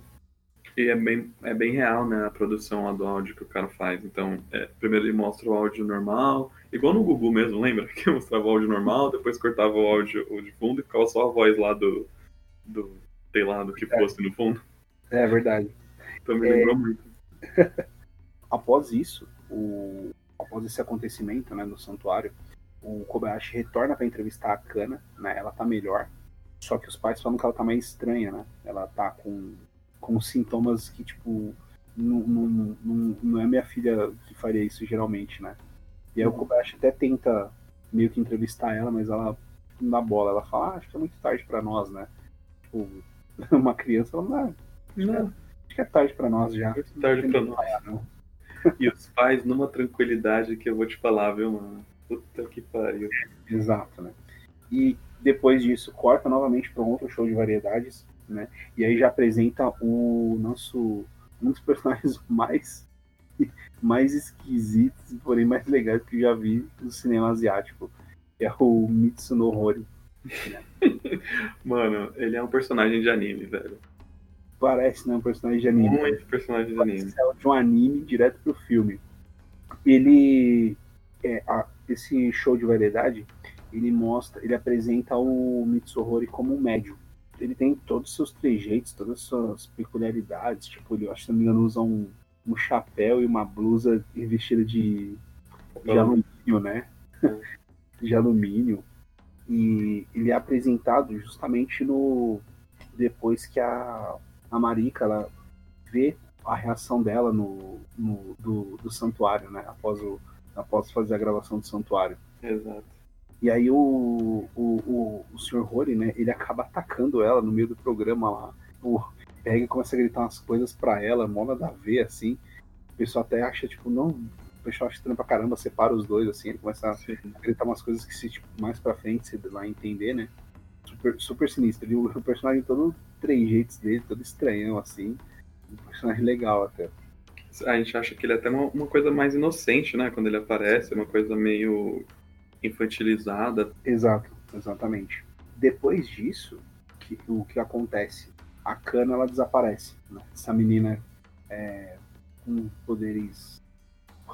E é bem, é bem real, né, a produção lá do áudio que o cara faz. Então, é, primeiro ele mostra o áudio normal, igual no Gugu mesmo, lembra? Que mostrava o áudio normal, depois cortava o áudio o de fundo e ficava só a voz lá do, do sei lá, do que fosse no fundo. É verdade. Então me É. lembrou muito. após isso, o, após esse acontecimento né, no santuário, o Kobayashi retorna para entrevistar a Kana, né? Ela tá melhor, só que os pais falam que ela tá mais estranha, né? Ela tá com, com sintomas que, tipo, não, não, não, não é minha filha que faria isso geralmente, né? E aí o Kobayashi até tenta meio que entrevistar ela, mas ela não dá bola. Ela fala, ah, acho que é muito tarde para nós, né? Tipo, uma criança, ela não, Não, acho que é tarde para nós já. tarde pra nós. Não. E os pais numa tranquilidade que eu vou te falar, viu, mano? Puta que pariu. Exato, né? E depois disso, corta novamente para um outro show de variedades, né? E aí já apresenta o nosso um dos personagens mais mais esquisitos, porém mais legais que eu já vi no cinema asiático, é o Mitsuno Hori. Mano, ele é um personagem de anime, velho. Parece, né, um personagem de anime. Muito personagem de anime. Saiu de um anime direto pro filme. Ele é, a- esse show de variedade, ele mostra, ele apresenta o Mitsuhori como um médium. Ele tem todos os seus trejeitos, todas as suas peculiaridades, tipo, ele, eu acho que se não me engano, usa um, um chapéu e uma blusa revestida de, de alumínio, né? de alumínio. E ele é apresentado justamente no depois que a, a Marika ela vê a reação dela no, no do, do santuário, né? Após o após fazer a gravação do santuário. Exato. E aí o, o, o, o Sr. Rory, né, ele acaba atacando ela no meio do programa lá. O, pega e começa a gritar umas coisas pra ela, mola da ver, assim. O pessoal até acha, tipo, não. O pessoal acha estranho pra caramba, separa os dois, assim, ele começa a Sim. gritar umas coisas que se tipo, mais pra frente você vai entender, né? Super, super sinistro. E o personagem todo trejeitos dele, todo estranhão, assim. Um personagem legal até. A gente acha que ele é até uma, uma coisa mais inocente, né? Quando ele aparece, uma coisa meio infantilizada. Exato, exatamente. Depois disso, que, o que acontece? A Kana ela desaparece. né? Essa menina é, com poderes,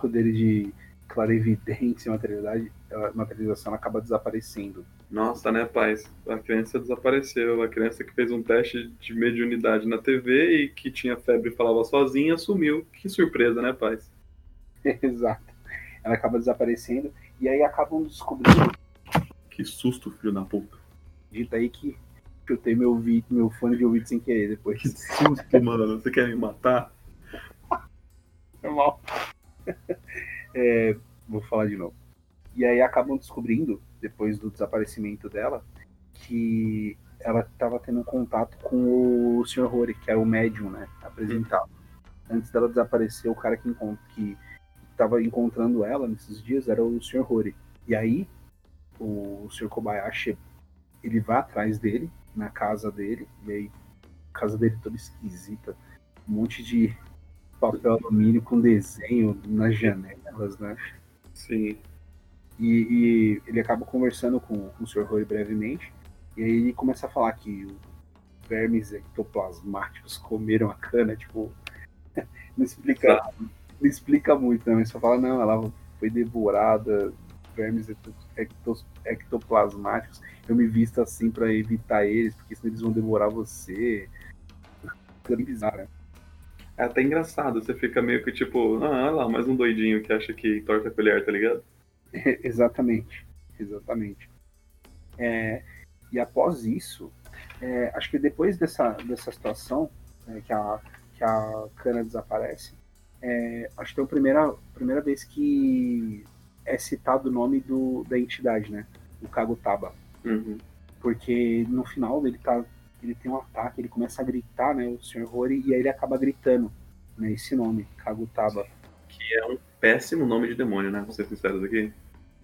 poderes de clarividência e materialidade, materialização ela acaba desaparecendo. Nossa, né, pais? A criança desapareceu. A criança que fez um teste de mediunidade na TV e que tinha febre e falava sozinha sumiu. Que surpresa, né, pais? Exato. Ela acaba desaparecendo e aí acabam descobrindo. Que susto, filho da puta. Dita aí que chutei meu, vi, meu fone de ouvido sem querer depois. Que susto, mano. Você quer me matar? Normal. É, vou falar de novo. E aí acabam descobrindo, depois do desaparecimento dela, que ela estava tendo contato com o Sr. Rory, que é o médium, né? Apresentado. Antes dela desaparecer, o cara que estava encontrando ela nesses dias era o Sr. Rory. E aí, o Sr. Kobayashi, ele vai atrás dele, na casa dele, e aí, a casa dele toda esquisita, um monte de papel alumínio com desenho nas janelas, né? Sim. E, e ele acaba conversando com, com o Sr. Rory brevemente, e aí ele começa a falar que vermes ectoplasmáticos comeram a cana, tipo, não explica, não explica muito, né? Mas só fala, não, ela foi devorada, vermes ectoplasmáticos, eu me visto assim para evitar eles, porque senão eles vão devorar você. Fica bizarro, né? É até engraçado, você fica meio que tipo, ah, lá, mais um doidinho que acha que torta a colher, tá ligado? exatamente, exatamente. É, e após isso, é, acho que depois dessa, dessa situação, é, que, a, que a cana desaparece, é, acho que é a primeira, primeira vez que é citado o nome do, da entidade, né? O Kagutaba. Uhum. Porque no final ele tá. Ele tem um ataque, ele começa a gritar, né? O Sr. Rory, e aí ele acaba gritando, né? Esse nome, Kagutaba. Que é um péssimo nome de demônio, né? Vou ser sincero aqui.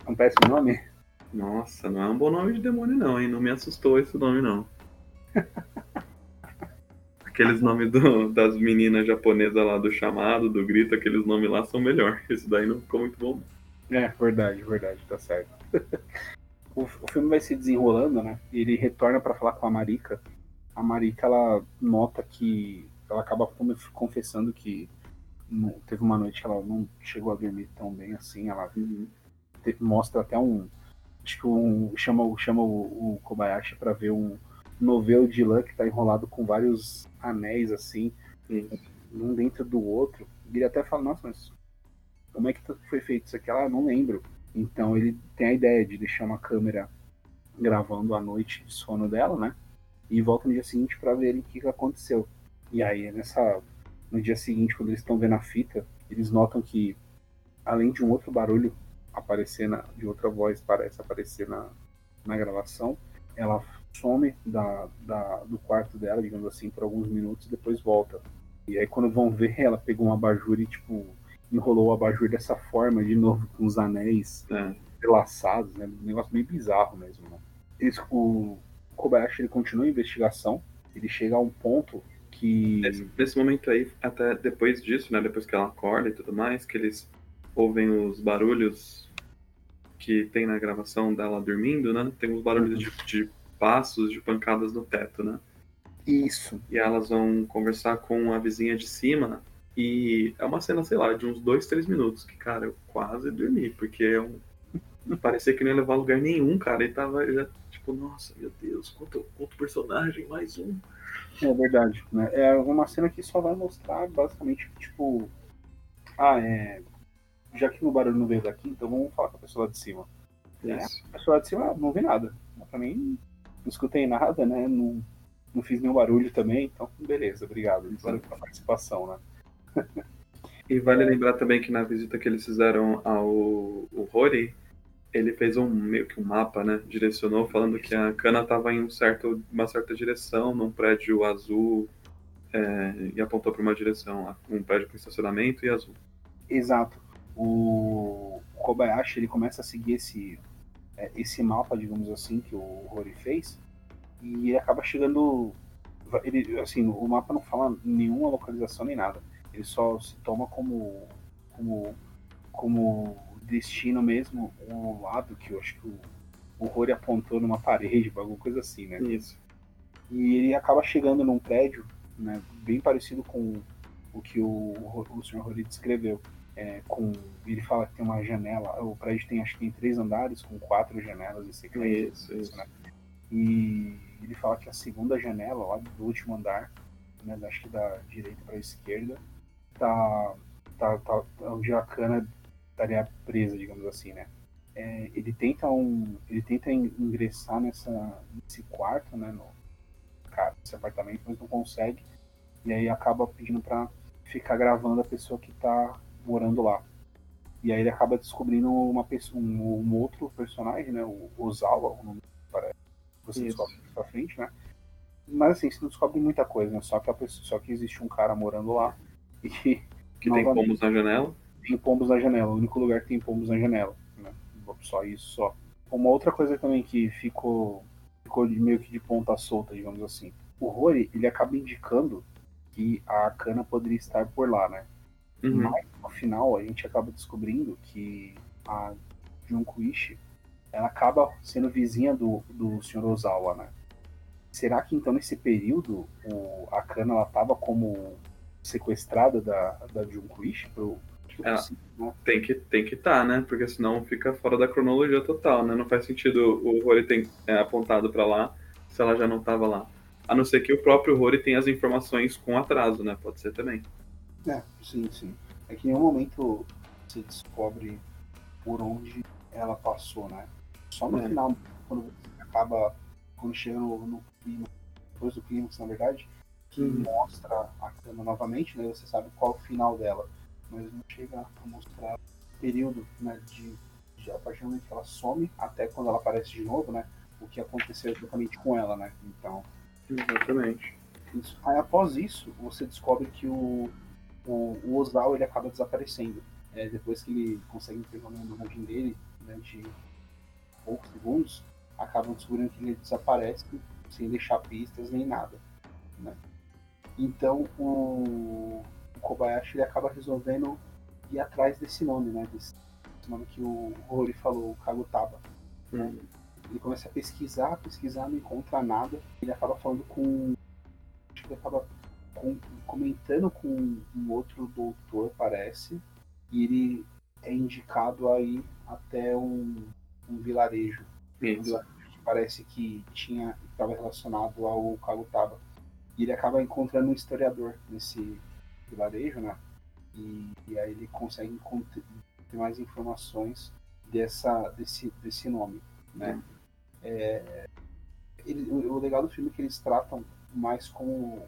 Um péssimo nome? Nossa, não é um bom nome de demônio, não, hein? Não me assustou esse nome, não. aqueles nomes do, das meninas japonesas lá do chamado, do grito, aqueles nomes lá são melhor. Esse daí não ficou muito bom. É, verdade, verdade, tá certo. o, o, filme vai se desenrolando, né? Ele retorna para falar com a Marika. A Marika, ela nota que. Ela acaba confessando que teve uma noite que ela não chegou a dormir tão bem assim. Ela uhum. Mostra até um. Acho que um, chama, chama o, o Kobayashi para ver um novelo de lã que tá enrolado com vários anéis assim, um dentro do outro. Ele até fala: Nossa, mas como é que foi feito isso aqui? Ah, não lembro. Então ele tem a ideia de deixar uma câmera gravando a noite de sono dela, né? E volta no dia seguinte para ver o que, que aconteceu. E aí nessa no dia seguinte, quando eles estão vendo a fita, eles notam que além de um outro barulho aparecer na, de outra voz parece aparecer na, na gravação, ela some da, da, do quarto dela, digamos assim, por alguns minutos e depois volta. E aí quando vão ver, ela pegou um abajur e tipo enrolou o abajur dessa forma, de novo, com os anéis é. entrelaçados, né? Um negócio meio bizarro mesmo, né? Eles, o Kobayashi ele continua a investigação, ele chega a um ponto que. Nesse, nesse, momento aí, até depois disso, né? Depois que ela acorda e tudo mais, que eles ouvem os barulhos que tem na gravação dela dormindo, né? Tem uns barulhos de, de passos, de pancadas no teto, né? Isso. E elas vão conversar com a vizinha de cima e é uma cena, sei lá, de uns dois, três minutos, que, cara, eu quase dormi, porque é um... parecia que não ia levar a lugar nenhum, cara, e tava já, tipo, nossa, meu Deus, quanto, quanto personagem, mais um. É verdade, né? É uma cena que só vai mostrar, basicamente, tipo, ah, é... Já que o barulho não veio daqui, então vamos falar com a pessoa lá de cima. É, a pessoa lá de cima não vê nada. Pra mim, não escutei nada, né? Não, não fiz nenhum barulho também, então beleza, obrigado pela participação, né? E vale lembrar também que na visita que eles fizeram ao o Rory, ele fez um meio que um mapa, né? Direcionou falando que a cana estava em um certo, uma certa direção, num prédio azul, é, e apontou para uma direção, um prédio com estacionamento e azul. Exato. O Kobayashi ele começa a seguir esse é, esse mapa, digamos assim, que o Rory fez, e ele acaba chegando, ele assim, o mapa não fala nenhuma localização nem nada ele só se toma como, como, como destino mesmo o lado que eu acho que o, o Rory apontou numa parede, alguma coisa assim, né? Isso. E ele acaba chegando num prédio, né, bem parecido com o que o, o Sr. Rory descreveu. É, com. Ele fala que tem uma janela. O prédio tem acho que tem três andares com quatro janelas e sequências. Isso, isso. Né? E ele fala que a segunda janela, lá do último andar, né, acho que da direita para a esquerda, tá, tá, tá onde a cana estaria presa, digamos assim, né? É, ele tenta um, ele tenta ingressar nessa nesse quarto, né, no cara, nesse apartamento, mas não consegue. E aí acaba pedindo para ficar gravando a pessoa que tá morando lá. E aí ele acaba descobrindo uma pessoa, um, um outro personagem, né, o Ozawa, o nome parece. Você Isso. descobre pra frente, né? Mas assim, você não descobre muita coisa, né? Só que, pessoa, só que existe um cara morando lá e Que tem pombos na janela. tem pombos na janela. O único lugar que tem pombos na janela. Né? Só isso, só. Uma outra coisa também que ficou, ficou de- meio que de ponta solta, digamos assim. O Rory, ele acaba indicando que a Kana poderia estar por lá, né? Uhum. Mas no final a gente acaba descobrindo que a Junkuichi ela acaba sendo vizinha do, do Sr. Ozawa, né? Será que então nesse período o, a Kana ela tava como sequestrada da, da Junkuichi pro, pro Ela- né? Tem que tem que estar, né? Porque senão fica fora da cronologia total, né? Não faz sentido o Rory ter é, apontado pra lá se ela já não tava lá. A não ser que o próprio Rory tenha as informações com atraso, né? Pode ser também. É, sim, sim. É que em nenhum momento você descobre por onde ela passou, né? Só no É. final, quando você acaba, quando chega no, no clima, depois do clímax, na verdade, que Uhum. mostra a cama novamente, né? Você sabe qual é o final dela. Mas não chega a mostrar o período, né? De, de a partir do momento que ela some até quando ela aparece de novo, né? O que aconteceu exatamente com ela, né? Então, Exatamente. isso. Aí após isso, você descobre que o, o, o Ozawa ele acaba desaparecendo. É, depois que ele consegue pegar uma imagem dele, né, de poucos segundos, acabam descobrindo que ele desaparece sem deixar pistas nem nada. Né? Então o, o Kobayashi ele acaba resolvendo ir atrás desse nome, né? Desse, desse nome que o Rory falou, o Kagutaba Uhum. ele começa a pesquisar, pesquisar, não encontra nada. Ele acaba falando com. Acho que ele acaba com- comentando com um outro doutor, parece. E ele é indicado a ir até um, um vilarejo. Um vilarejo que parece que tinha estava relacionado ao Kagutaba. E ele acaba encontrando um historiador nesse vilarejo, né? E, e aí ele consegue ter mais informações dessa, desse, desse nome, né? É, ele- o, o legal do filme é que eles tratam mais como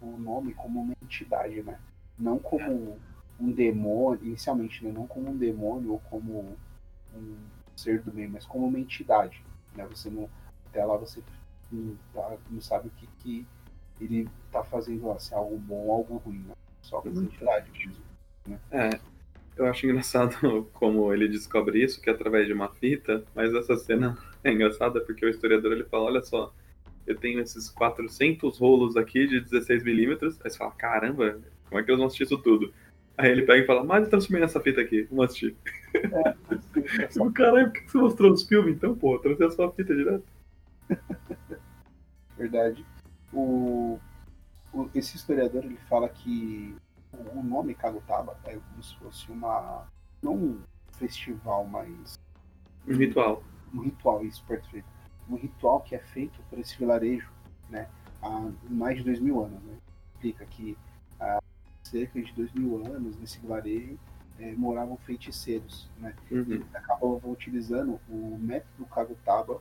o nome como uma entidade, né? Não como um demônio, inicialmente, né? Não como um demônio ou como um ser do bem, mas como uma entidade, né? Você não, até lá você não, tá- não sabe o que, que ele tá fazendo lá, se é algo bom ou algo ruim, né? Só como entidade mesmo. É, eu acho engraçado como ele descobre isso, que é através de uma fita, mas essa cena é engraçada porque o historiador ele fala, olha só, eu tenho esses 400 rolos aqui de 16mm, aí você fala, caramba, como é que eles vão assistir isso tudo? Aí ele pega e fala, mas eu transformei nessa fita aqui, vamos assistir. Tipo, caralho, por que você mostrou os filmes então, pô? Eu trouxe a sua fita direto. Verdade. O, o- esse historiador ele fala que o, o nome Kagutaba é como se fosse uma não um festival, mas Um ritual. um ritual, isso perfeito. Um ritual que é feito por esse vilarejo, né, há mais de dois mil anos. Né? Explica que há cerca de dois mil anos nesse vilarejo eh, moravam feiticeiros, né? Uhum. eles acabavam utilizando o método Kagutaba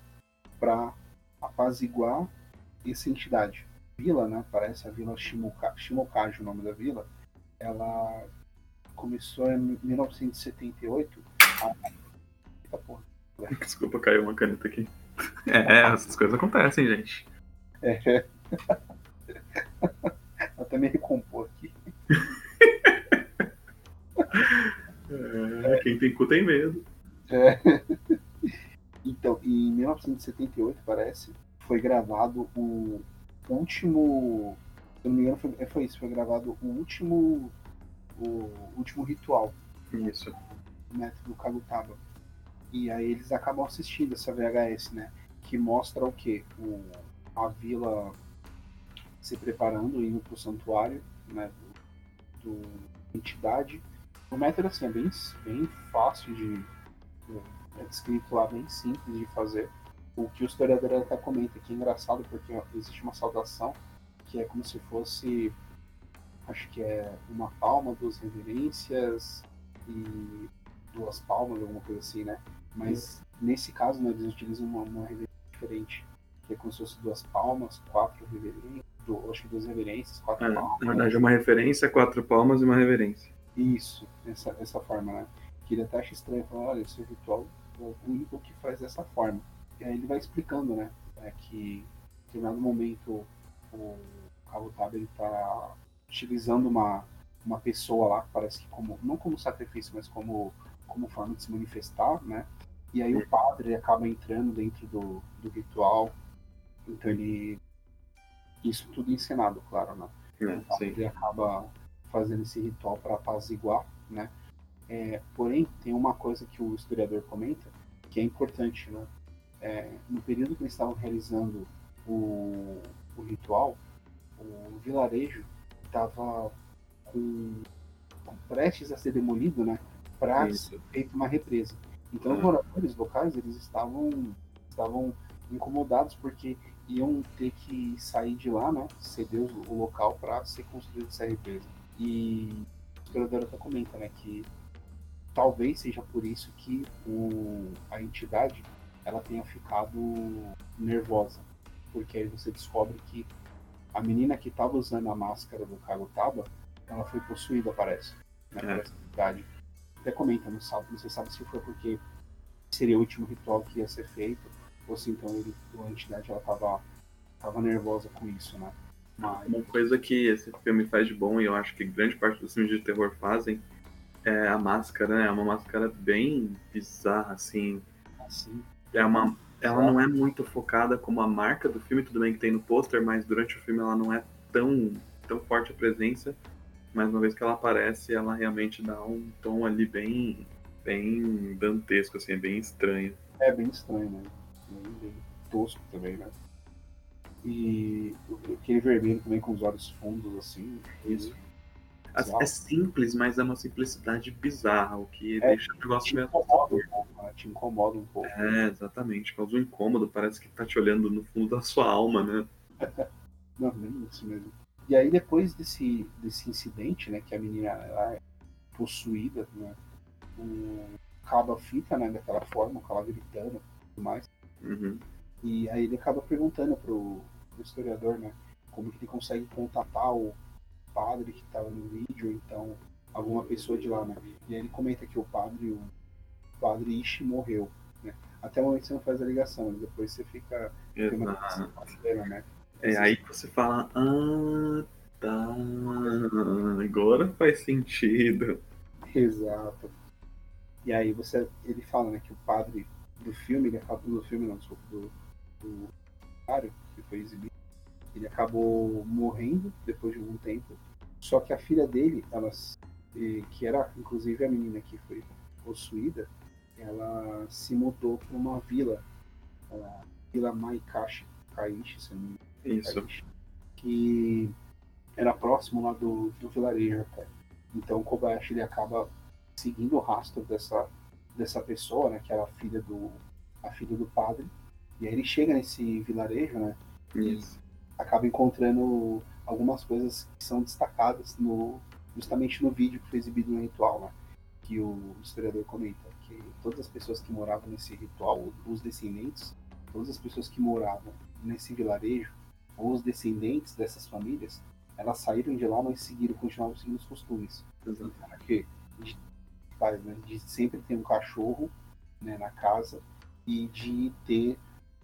para apaziguar essa entidade. Vila, né? Parece a Vila Shimoka, Shimokaji, o nome da vila. Ela começou em 1978. A... Eita porra. Desculpa, caiu uma caneta aqui. É, essas coisas acontecem, gente. É. Até me recompor aqui. É, quem tem cu tem medo. É. Então, em 1978, parece, foi gravado o último. Se eu não me engano, foi, foi isso, foi gravado o último. O último ritual Isso. do método Kagutaba. E aí eles acabam assistindo essa VHS, né? Que mostra o quê? O, a vila se preparando, indo pro santuário, né? Do, do entidade. O método assim, é bem, bem fácil de. É descrito lá, bem simples de fazer. O que o historiador até comenta que é engraçado porque ó, existe uma saudação que é como se fosse. Acho que é uma palma, duas reverências e duas palmas, alguma coisa assim, né? Mas nesse caso, né, eles utilizam uma, uma reverência diferente, que é como se fosse duas palmas, quatro reverências, do, acho que duas reverências, quatro É, palmas. na verdade, é uma referência, quatro palmas e uma reverência. Isso, dessa, dessa forma, né? Que ele até acha estranho, fala, olha, esse ritual é o único que faz dessa forma. E aí ele vai explicando, né? É que em determinado momento o Cabo Tab ele tá utilizando uma, uma pessoa lá, parece que como, não como sacrifício, mas como, como forma de se manifestar, né? E aí o padre acaba entrando dentro do, do ritual, então ele. Isso tudo encenado, claro, né? É, Então, sim. ele acaba fazendo esse ritual para apaziguar, né? É, porém, tem uma coisa que o historiador comenta que é importante, né? É, no período que eles estavam realizando o, o ritual, o vilarejo estava com, com prestes a ser demolido, né? Para ser feita uma represa. Então, os Ah. moradores locais eles estavam estavam incomodados porque iam ter que sair de lá, né? Ceder o local para ser construída essa represa. E o historiador até comenta, né? Que talvez seja por isso que o, a entidade ela tenha ficado nervosa, porque aí você descobre que a menina que estava usando a máscara do Kagutaba, ela foi possuída, parece, né, por É. entidade. Até comenta, não sabe, não sei sabe se foi porque seria o último ritual que ia ser feito, ou se então ele, a entidade ela tava, tava nervosa com isso, né? Mas, Uma coisa que esse filme faz de bom, e eu acho que grande parte dos filmes de terror fazem, é a máscara, né? É uma máscara bem bizarra, assim. assim, É uma, ela não é muito focada como a marca do filme, tudo bem que tem no pôster, mas durante o filme ela não é tão, tão forte a presença. Mas uma vez que ela aparece, ela realmente dá um tom ali bem, bem dantesco, assim, é bem estranho. É bem estranho, né? Bem, bem tosco também, né? E aquele vermelho também com os olhos fundos, assim. Isso. Exato. É simples, mas é uma simplicidade bizarra, o que É, deixa o negócio meio incomoda um pouco, né? Te incomoda um pouco. É, exatamente. Causa um incômodo, parece que tá te olhando no fundo da sua alma, né? Não, nem isso mesmo. E aí depois desse, desse incidente, né, que a menina ela é possuída, né, o acaba fica, né, daquela forma, com ela gritando e tudo mais. Uhum. E aí ele acaba perguntando pro, pro historiador, né, como que ele consegue contatar o padre que estava no vídeo, ou então alguma pessoa de lá, né. E aí ele comenta que o padre, o padre Ishi morreu, né. Até o momento você não faz a ligação, depois você fica... tem uma Exato. ligação, né. É aí que você fala, ah, tá, agora faz sentido. Exato. E aí você, ele fala, né, que o padre do filme, ele acabou do filme não, desculpa, do, do que foi exibido, ele acabou morrendo depois de algum tempo. Só que a filha dele, ela, que era inclusive a menina que foi possuída, ela se mudou para uma vila, a Vila Maikashi, Kaishi, se não me Isso. Que era próximo lá do, do vilarejo até. Então o Kobayashi ele acaba seguindo o rastro dessa, dessa pessoa, né, que era a filha do a filha do padre. E aí ele chega nesse vilarejo, né, Isso. acaba encontrando algumas coisas que são destacadas no justamente no vídeo que foi exibido no ritual, né, que o historiador comenta que todas as pessoas que moravam nesse ritual, os descendentes, todas as pessoas que moravam nesse vilarejo, ou os descendentes dessas famílias, elas saíram de lá, mas seguiram, continuavam seguindo os costumes. Exato. que de, né, de sempre ter um cachorro né, na casa e de ter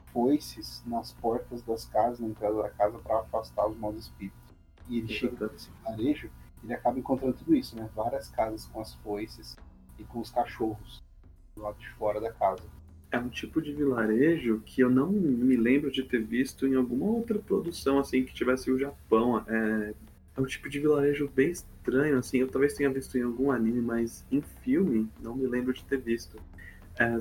foices nas portas das casas, na entrada da casa, para afastar os maus espíritos. E ele chega nesse vilarejo, ele acaba encontrando tudo isso, né? Várias casas com as foices e com os cachorros do lado de fora da casa. É um tipo de vilarejo que eu não me lembro de ter visto em alguma outra produção assim que tivesse o Japão. É, é um tipo de vilarejo bem estranho, assim. Eu talvez tenha visto em algum anime, mas em filme não me lembro de ter visto. É,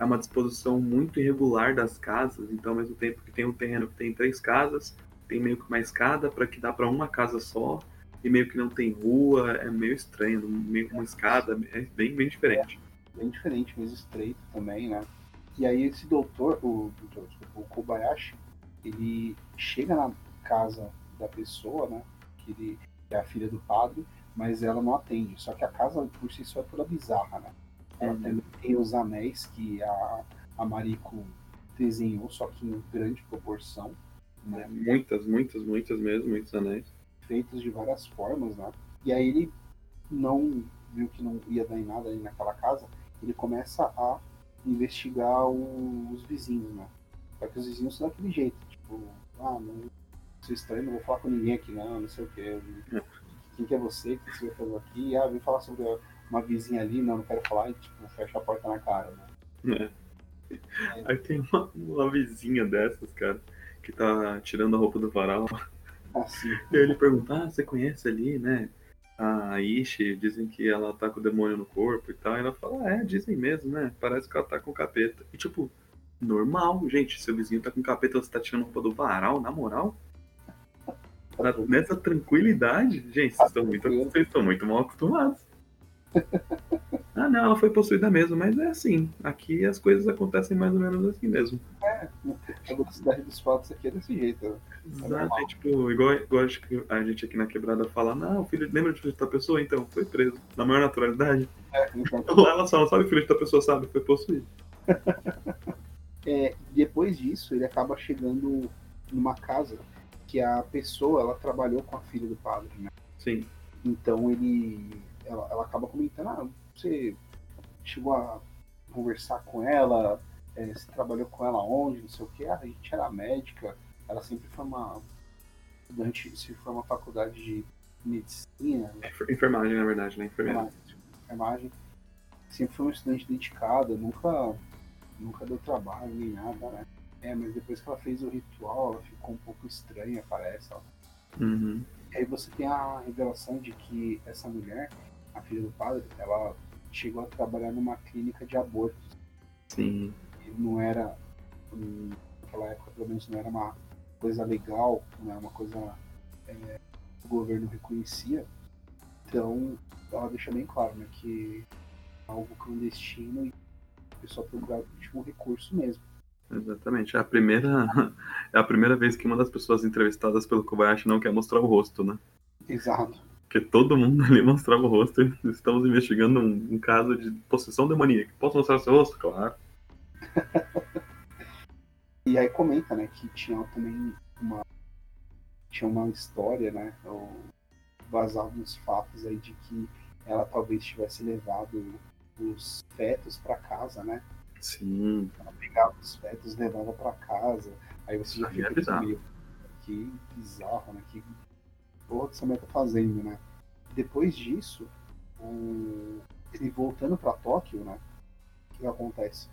é uma disposição muito irregular das casas, então ao mesmo tempo que tem um terreno que tem três casas, tem meio que uma escada para que dá para uma casa só. e meio que não tem rua, é meio estranho, meio uma escada, é bem, bem diferente. É, bem diferente, mas estreito também, né? E aí esse doutor, o, o Kobayashi, ele chega na casa da pessoa, né? Que ele é a filha do padre, mas ela não atende. Só que a casa por si só é toda bizarra, né? Ela uhum. também tem os anéis que a, a Mariko desenhou, só que em grande proporção. Né? Muitas, muitas, muitas mesmo, muitos anéis. Feitos de várias formas, né? E aí ele não viu que não ia dar em nada ali naquela casa, ele começa a investigar o, os vizinhos, né? Só que os vizinhos são daquele jeito, tipo, ah, não sou estranho, não vou falar com ninguém aqui não, não sei o que. É. Quem que é você? O que você vai fazer aqui? Ah, vem falar sobre uma vizinha ali, não, não quero falar, e tipo, fecha a porta na cara, né? É. Aí tem uma, uma vizinha dessas, cara, que tá tirando a roupa do varal. Assim. E aí ele pergunta, ah, você conhece ali, né? A Ishi, dizem que ela tá com o demônio no corpo e tal. E ela fala, ah, é, dizem mesmo, né? Parece que ela tá com capeta. E tipo, normal, gente. Seu vizinho tá com capeta, você tá tirando roupa do varal, na moral? Na, nessa tranquilidade, gente, vocês estão muito, muito mal acostumados. Ah, não, ela foi possuída mesmo, mas é assim. Aqui as coisas acontecem mais ou menos assim mesmo. É, a velocidade dos fatos aqui é desse jeito. Né? É Exato, é tipo, igual, igual acho que a gente aqui na quebrada fala, não, o filho, lembra de filho da pessoa? Então, foi preso. Na maior naturalidade. É, então... Lá ela só não sabe o filho da pessoa, sabe? Foi possuído. é, depois disso, ele acaba chegando numa casa que a pessoa, ela trabalhou com a filha do padre, né? Sim. Então ele ela, ela acaba comentando, ah, você chegou a conversar com ela, é, você trabalhou com ela onde, não sei o que, ah, a gente era médica, ela sempre foi uma estudante, se foi uma faculdade de medicina. Né? Enfermagem, na verdade, né? Enfermagem. Enfermagem. Sempre foi uma estudante dedicada, nunca, nunca deu trabalho nem nada, né? É, mas depois que ela fez o ritual, ela ficou um pouco estranha, parece. Uhum. E aí você tem a revelação de que essa mulher a filha do padre, ela chegou a trabalhar numa clínica de abortos. Sim. E não era, naquela época, pelo menos, não era uma coisa legal, não era uma coisa é, que o governo reconhecia. Então, ela deixa bem claro né, que é algo clandestino e a pessoa procurava por último recurso mesmo. Exatamente. É a primeira é a primeira vez que uma das pessoas entrevistadas pelo Kobayashi não quer mostrar o rosto, né? Exato. Porque todo mundo ali mostrava o rosto. Estamos investigando um, um caso de possessão demoníaca. Posso mostrar seu rosto? Claro. e aí comenta, né, que tinha também uma tinha uma história, né, vazado uns fatos aí de que ela talvez tivesse levado os fetos para casa, né? Sim. Ela pegava os fetos e levava para casa. Aí você já fica é meio que bizarro, né? Que porra que essa mulher tá fazendo, né? Depois disso, o... ele voltando para Tóquio, né? O que acontece?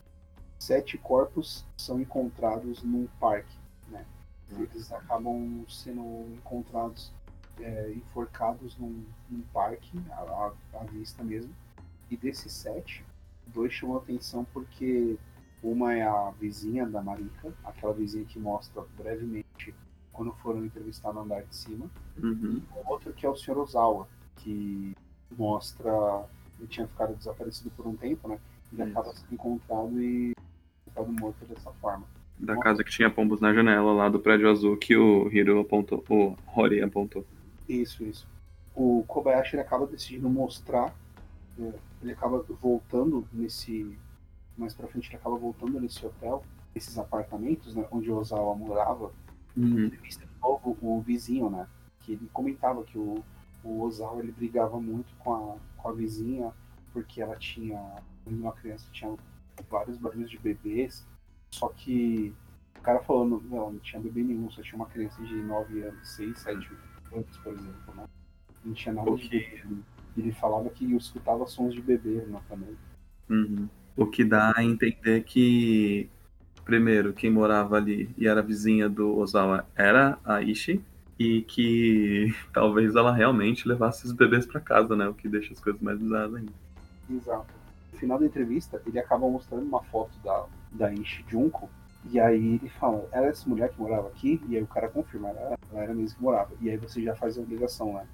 Sete corpos são encontrados num parque, né? Eles acabam sendo encontrados é, enforcados num, num parque, à, à, vista mesmo. E desses sete, dois chamam atenção porque uma é a vizinha da Marika, aquela vizinha que mostra brevemente quando foram entrevistar no andar de cima. Uhum. Outro que é o Sr. Ozawa, que mostra. Ele tinha ficado desaparecido por um tempo, né? Ele Isso. acaba sendo encontrado e ficado morto dessa forma. Da casa que tinha pombos na janela lá do prédio azul que o Hiro apontou, o Hori apontou. Isso, isso. O Kobayashi ele acaba decidindo mostrar, é, ele acaba voltando nesse. Mais pra frente ele acaba voltando nesse hotel, esses apartamentos, né? Onde o Ozawa morava uhum. entrevista de novo o vizinho, né? Que ele comentava que o, o Ozawa ele brigava muito com a, com a vizinha porque ela tinha, uma criança tinha vários barulhos de bebês, só que o cara falou, não, não tinha bebê nenhum, só tinha uma criança de 9 anos, 6, 7 anos, por exemplo, né? Não tinha nada okay. de bebê. Ele falava que escutava sons de bebê né, também. Uhum. O que dá a entender que primeiro, quem morava ali e era vizinha do Ozawa era a Ishi, e que talvez ela realmente levasse os bebês para casa, né? O que deixa as coisas mais bizarras ainda. Exato. No final da entrevista, ele acaba mostrando uma foto da, da Ishi Junko, e aí ele fala, era essa mulher que morava aqui? E aí o cara confirma, ela, ela era mesmo que morava. E aí você já faz a ligação, né?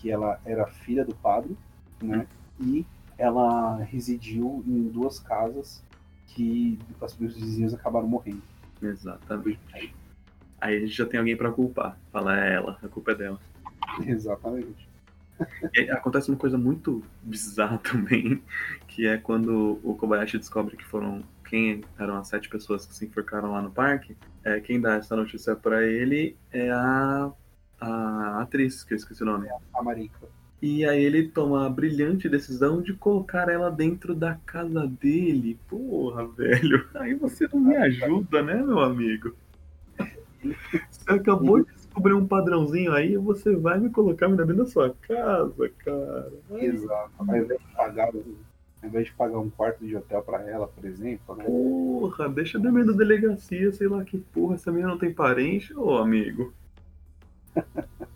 que ela era filha do padre, né? E ela residiu em duas casas que os meus vizinhos acabaram morrendo. Exatamente. Aí a gente já tem alguém pra culpar. Fala, é ela, a culpa é dela. Exatamente. E acontece uma coisa muito bizarra também, que é quando o Kobayashi descobre que foram quem eram as sete pessoas que se enforcaram lá no parque. É, quem dá essa notícia pra ele é a, a atriz, que eu esqueci o nome. A Marika. E aí ele toma a brilhante decisão de colocar ela dentro da casa dele. Porra, velho. Aí você não me ajuda, né, meu amigo? Você acabou de descobrir um padrãozinho aí, você vai me colocar me dentro da sua casa, cara. Exato. Ao invés de pagar, ao invés de pagar um quarto de hotel pra ela, por exemplo, né? Porra, deixa eu dormir na delegacia, sei lá que porra, essa menina não tem parente, ô amigo.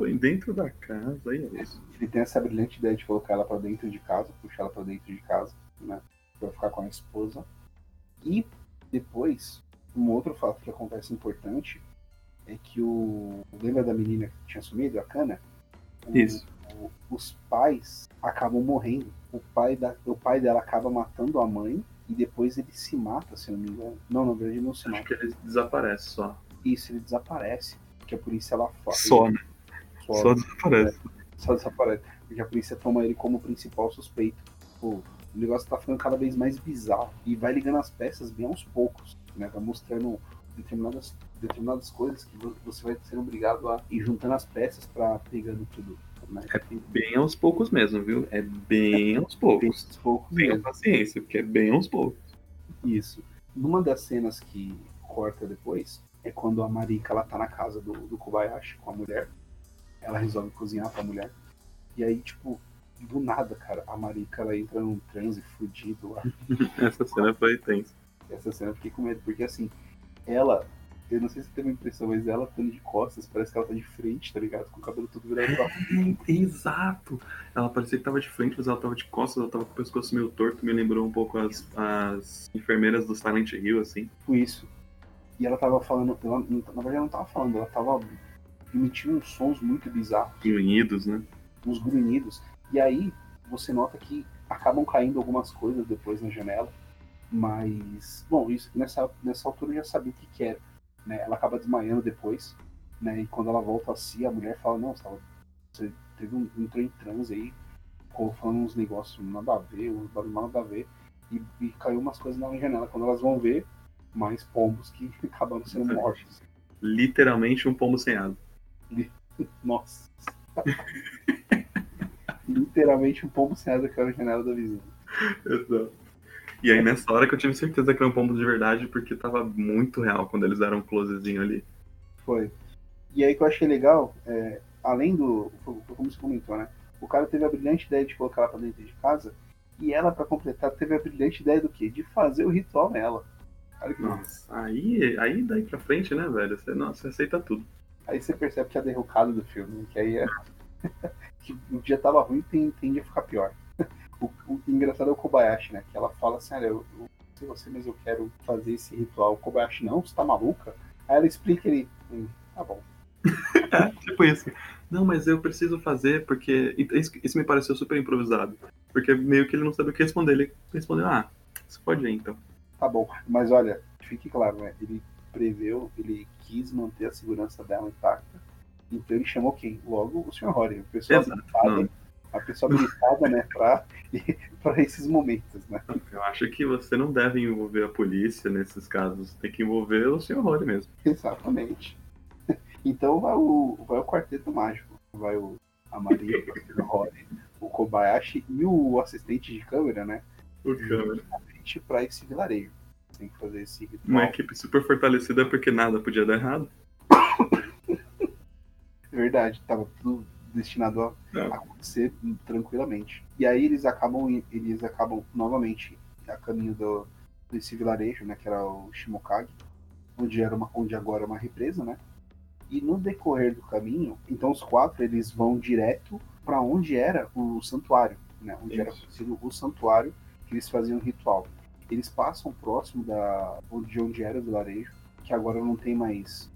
Põe dentro da casa, aí é isso. Ele tem essa brilhante ideia de colocar ela pra dentro de casa, puxar ela pra dentro de casa, né? Pra ficar com a esposa. E depois, um outro fato que acontece importante é que o. Lembra da menina que tinha sumido, a Cana? O- Isso. o- os pais acabam morrendo. O pai, da, o pai dela acaba matando a mãe e depois ele se mata, se não me engano. Não, na verdade ele não se Acho mata. que ele desaparece só. Isso, ele desaparece. Porque a polícia ela. Só, né? Só, Só desaparece. só desaparece. Porque a polícia toma ele como principal suspeito. Pô, o negócio tá ficando cada vez mais bizarro. E vai ligando as peças bem aos poucos. Né? Vai mostrando determinadas, determinadas coisas que vo- você vai ser obrigado a ir juntando as peças pra pegando tudo. Né? É bem aos poucos mesmo, viu? É bem aos Bem poucos. aos poucos Tenha paciência, porque é bem aos poucos. Isso. Numa das cenas que corta depois, é quando a Marika ela tá na casa do, do Kobayashi com a mulher. Ela resolve cozinhar pra mulher. E aí, tipo, do nada, cara, a Marika ela entra num transe fudido lá. Essa cena foi tensa. Essa cena eu fiquei com medo, porque assim, ela, eu não sei se você teve uma impressão, mas ela estando de costas, parece que ela tá de frente, tá ligado? Com o cabelo tudo virado pra Exato! Ela parecia que tava de frente, mas ela tava de costas, ela tava com o pescoço meio torto, me lembrou um pouco as, as enfermeiras do Silent Hill, assim. tipo isso. E ela tava falando, ela, na verdade ela não tava falando, ela tava emitindo uns sons muito bizarros. Unidos, né? uns grunhidos. E aí você nota que acabam caindo algumas coisas depois na janela. Mas, bom, isso nessa, nessa altura eu já sabia o que, que era. Né? Ela acaba desmaiando depois. Né? E quando ela volta a si, a mulher fala, não, você, tava- você teve um, entrou em transe aí, falando uns negócios nada a ver, uns barulhos nada a ver. E, e caiu umas coisas na janela. Quando elas vão ver, mais pombos que acabaram sendo mortos. Literalmente um pombo sem asa. Nossa. Literalmente um pombo sem asa caiu na janela da vizinha. Exato. E aí nessa hora que eu tive certeza que era um pombo de verdade, porque tava muito real quando eles deram um closezinho ali. Foi. E aí que eu achei legal, é, além do. Como você comentou, né? O cara teve a brilhante ideia de colocar ela pra dentro de casa. E ela, pra completar, teve a brilhante ideia do quê? De fazer o ritual nela. Nossa, aí, aí daí pra frente, né, velho? Você, nossa, você aceita tudo. Aí você percebe que é a derrocada do filme, que aí é. que o dia tava ruim tem, tende a ficar pior. O, o engraçado é o Kobayashi, né? Que ela fala assim, olha, eu, eu não sei você, mas eu quero fazer esse ritual. O Kobayashi, não, você tá maluca? Aí ela explica ele, hum, tá bom. Tipo isso. Não, mas eu preciso fazer porque. e Isso, isso me pareceu super improvisado. Porque meio que ele não sabia o que responder. Ele respondeu, ah, você pode ir então. Tá bom, mas olha, fique claro, né? Ele preveu, ele quis manter a segurança dela intacta. Então ele chamou quem? Logo o Sr. Rory, Exato, habilitado, não. a pessoa habilitada, né, pra esses momentos, né? Eu acho que você não deve envolver a polícia nesses casos. Tem que envolver o Sr. Rory mesmo. Exatamente. Então vai o, vai o quarteto mágico. Vai o, a Maria, o Sr. Rory, o Kobayashi e o assistente de câmera, né? O câmera. Pra esse vilarejo. Tem que fazer esse ritual. Uma equipe super fortalecida porque nada podia dar errado. Verdade, tava tudo destinado a Não. acontecer tranquilamente. E aí eles acabam eles acabam novamente a caminho do, desse vilarejo, né, que era o Shimokage, onde era uma onde agora é uma represa, né? E no decorrer do caminho, então os quatro eles vão direto para onde era o santuário, né? Onde era Isso. conhecido o santuário que eles faziam o ritual. Eles passam próximo da de onde era o vilarejo, que agora não tem mais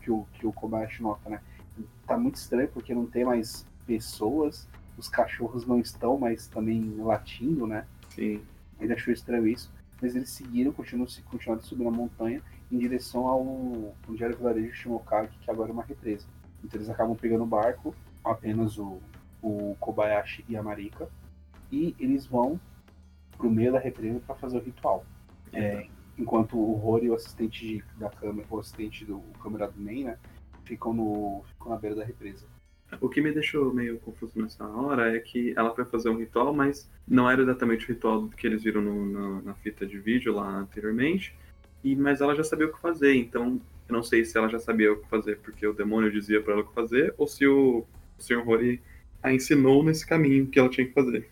que o que o Kobayashi nota, né? Tá muito estranho porque não tem mais pessoas, os cachorros não estão, mas também latindo, né? Sim. Ele achou estranho isso, mas eles seguiram, continuam, continuaram subindo a montanha em direção ao onde era o vilarejo Shimokage, que agora é uma represa. Então eles acabam pegando o barco, apenas o, o Kobayashi e a Marika, e eles vão pro meio da represa para fazer o ritual. É, enquanto o Rory e o assistente de, da câmera, o assistente do o câmera do Main, né, ficam, no, ficam na beira da represa. O que me deixou meio confuso nessa hora é que ela foi fazer um ritual, mas não era exatamente o ritual que eles viram no, no, na fita de vídeo lá anteriormente, e mas ela já sabia o que fazer, então eu não sei se ela já sabia o que fazer porque o demônio dizia para ela o que fazer, ou se o, o Sr. Rory a ensinou nesse caminho que ela tinha que fazer.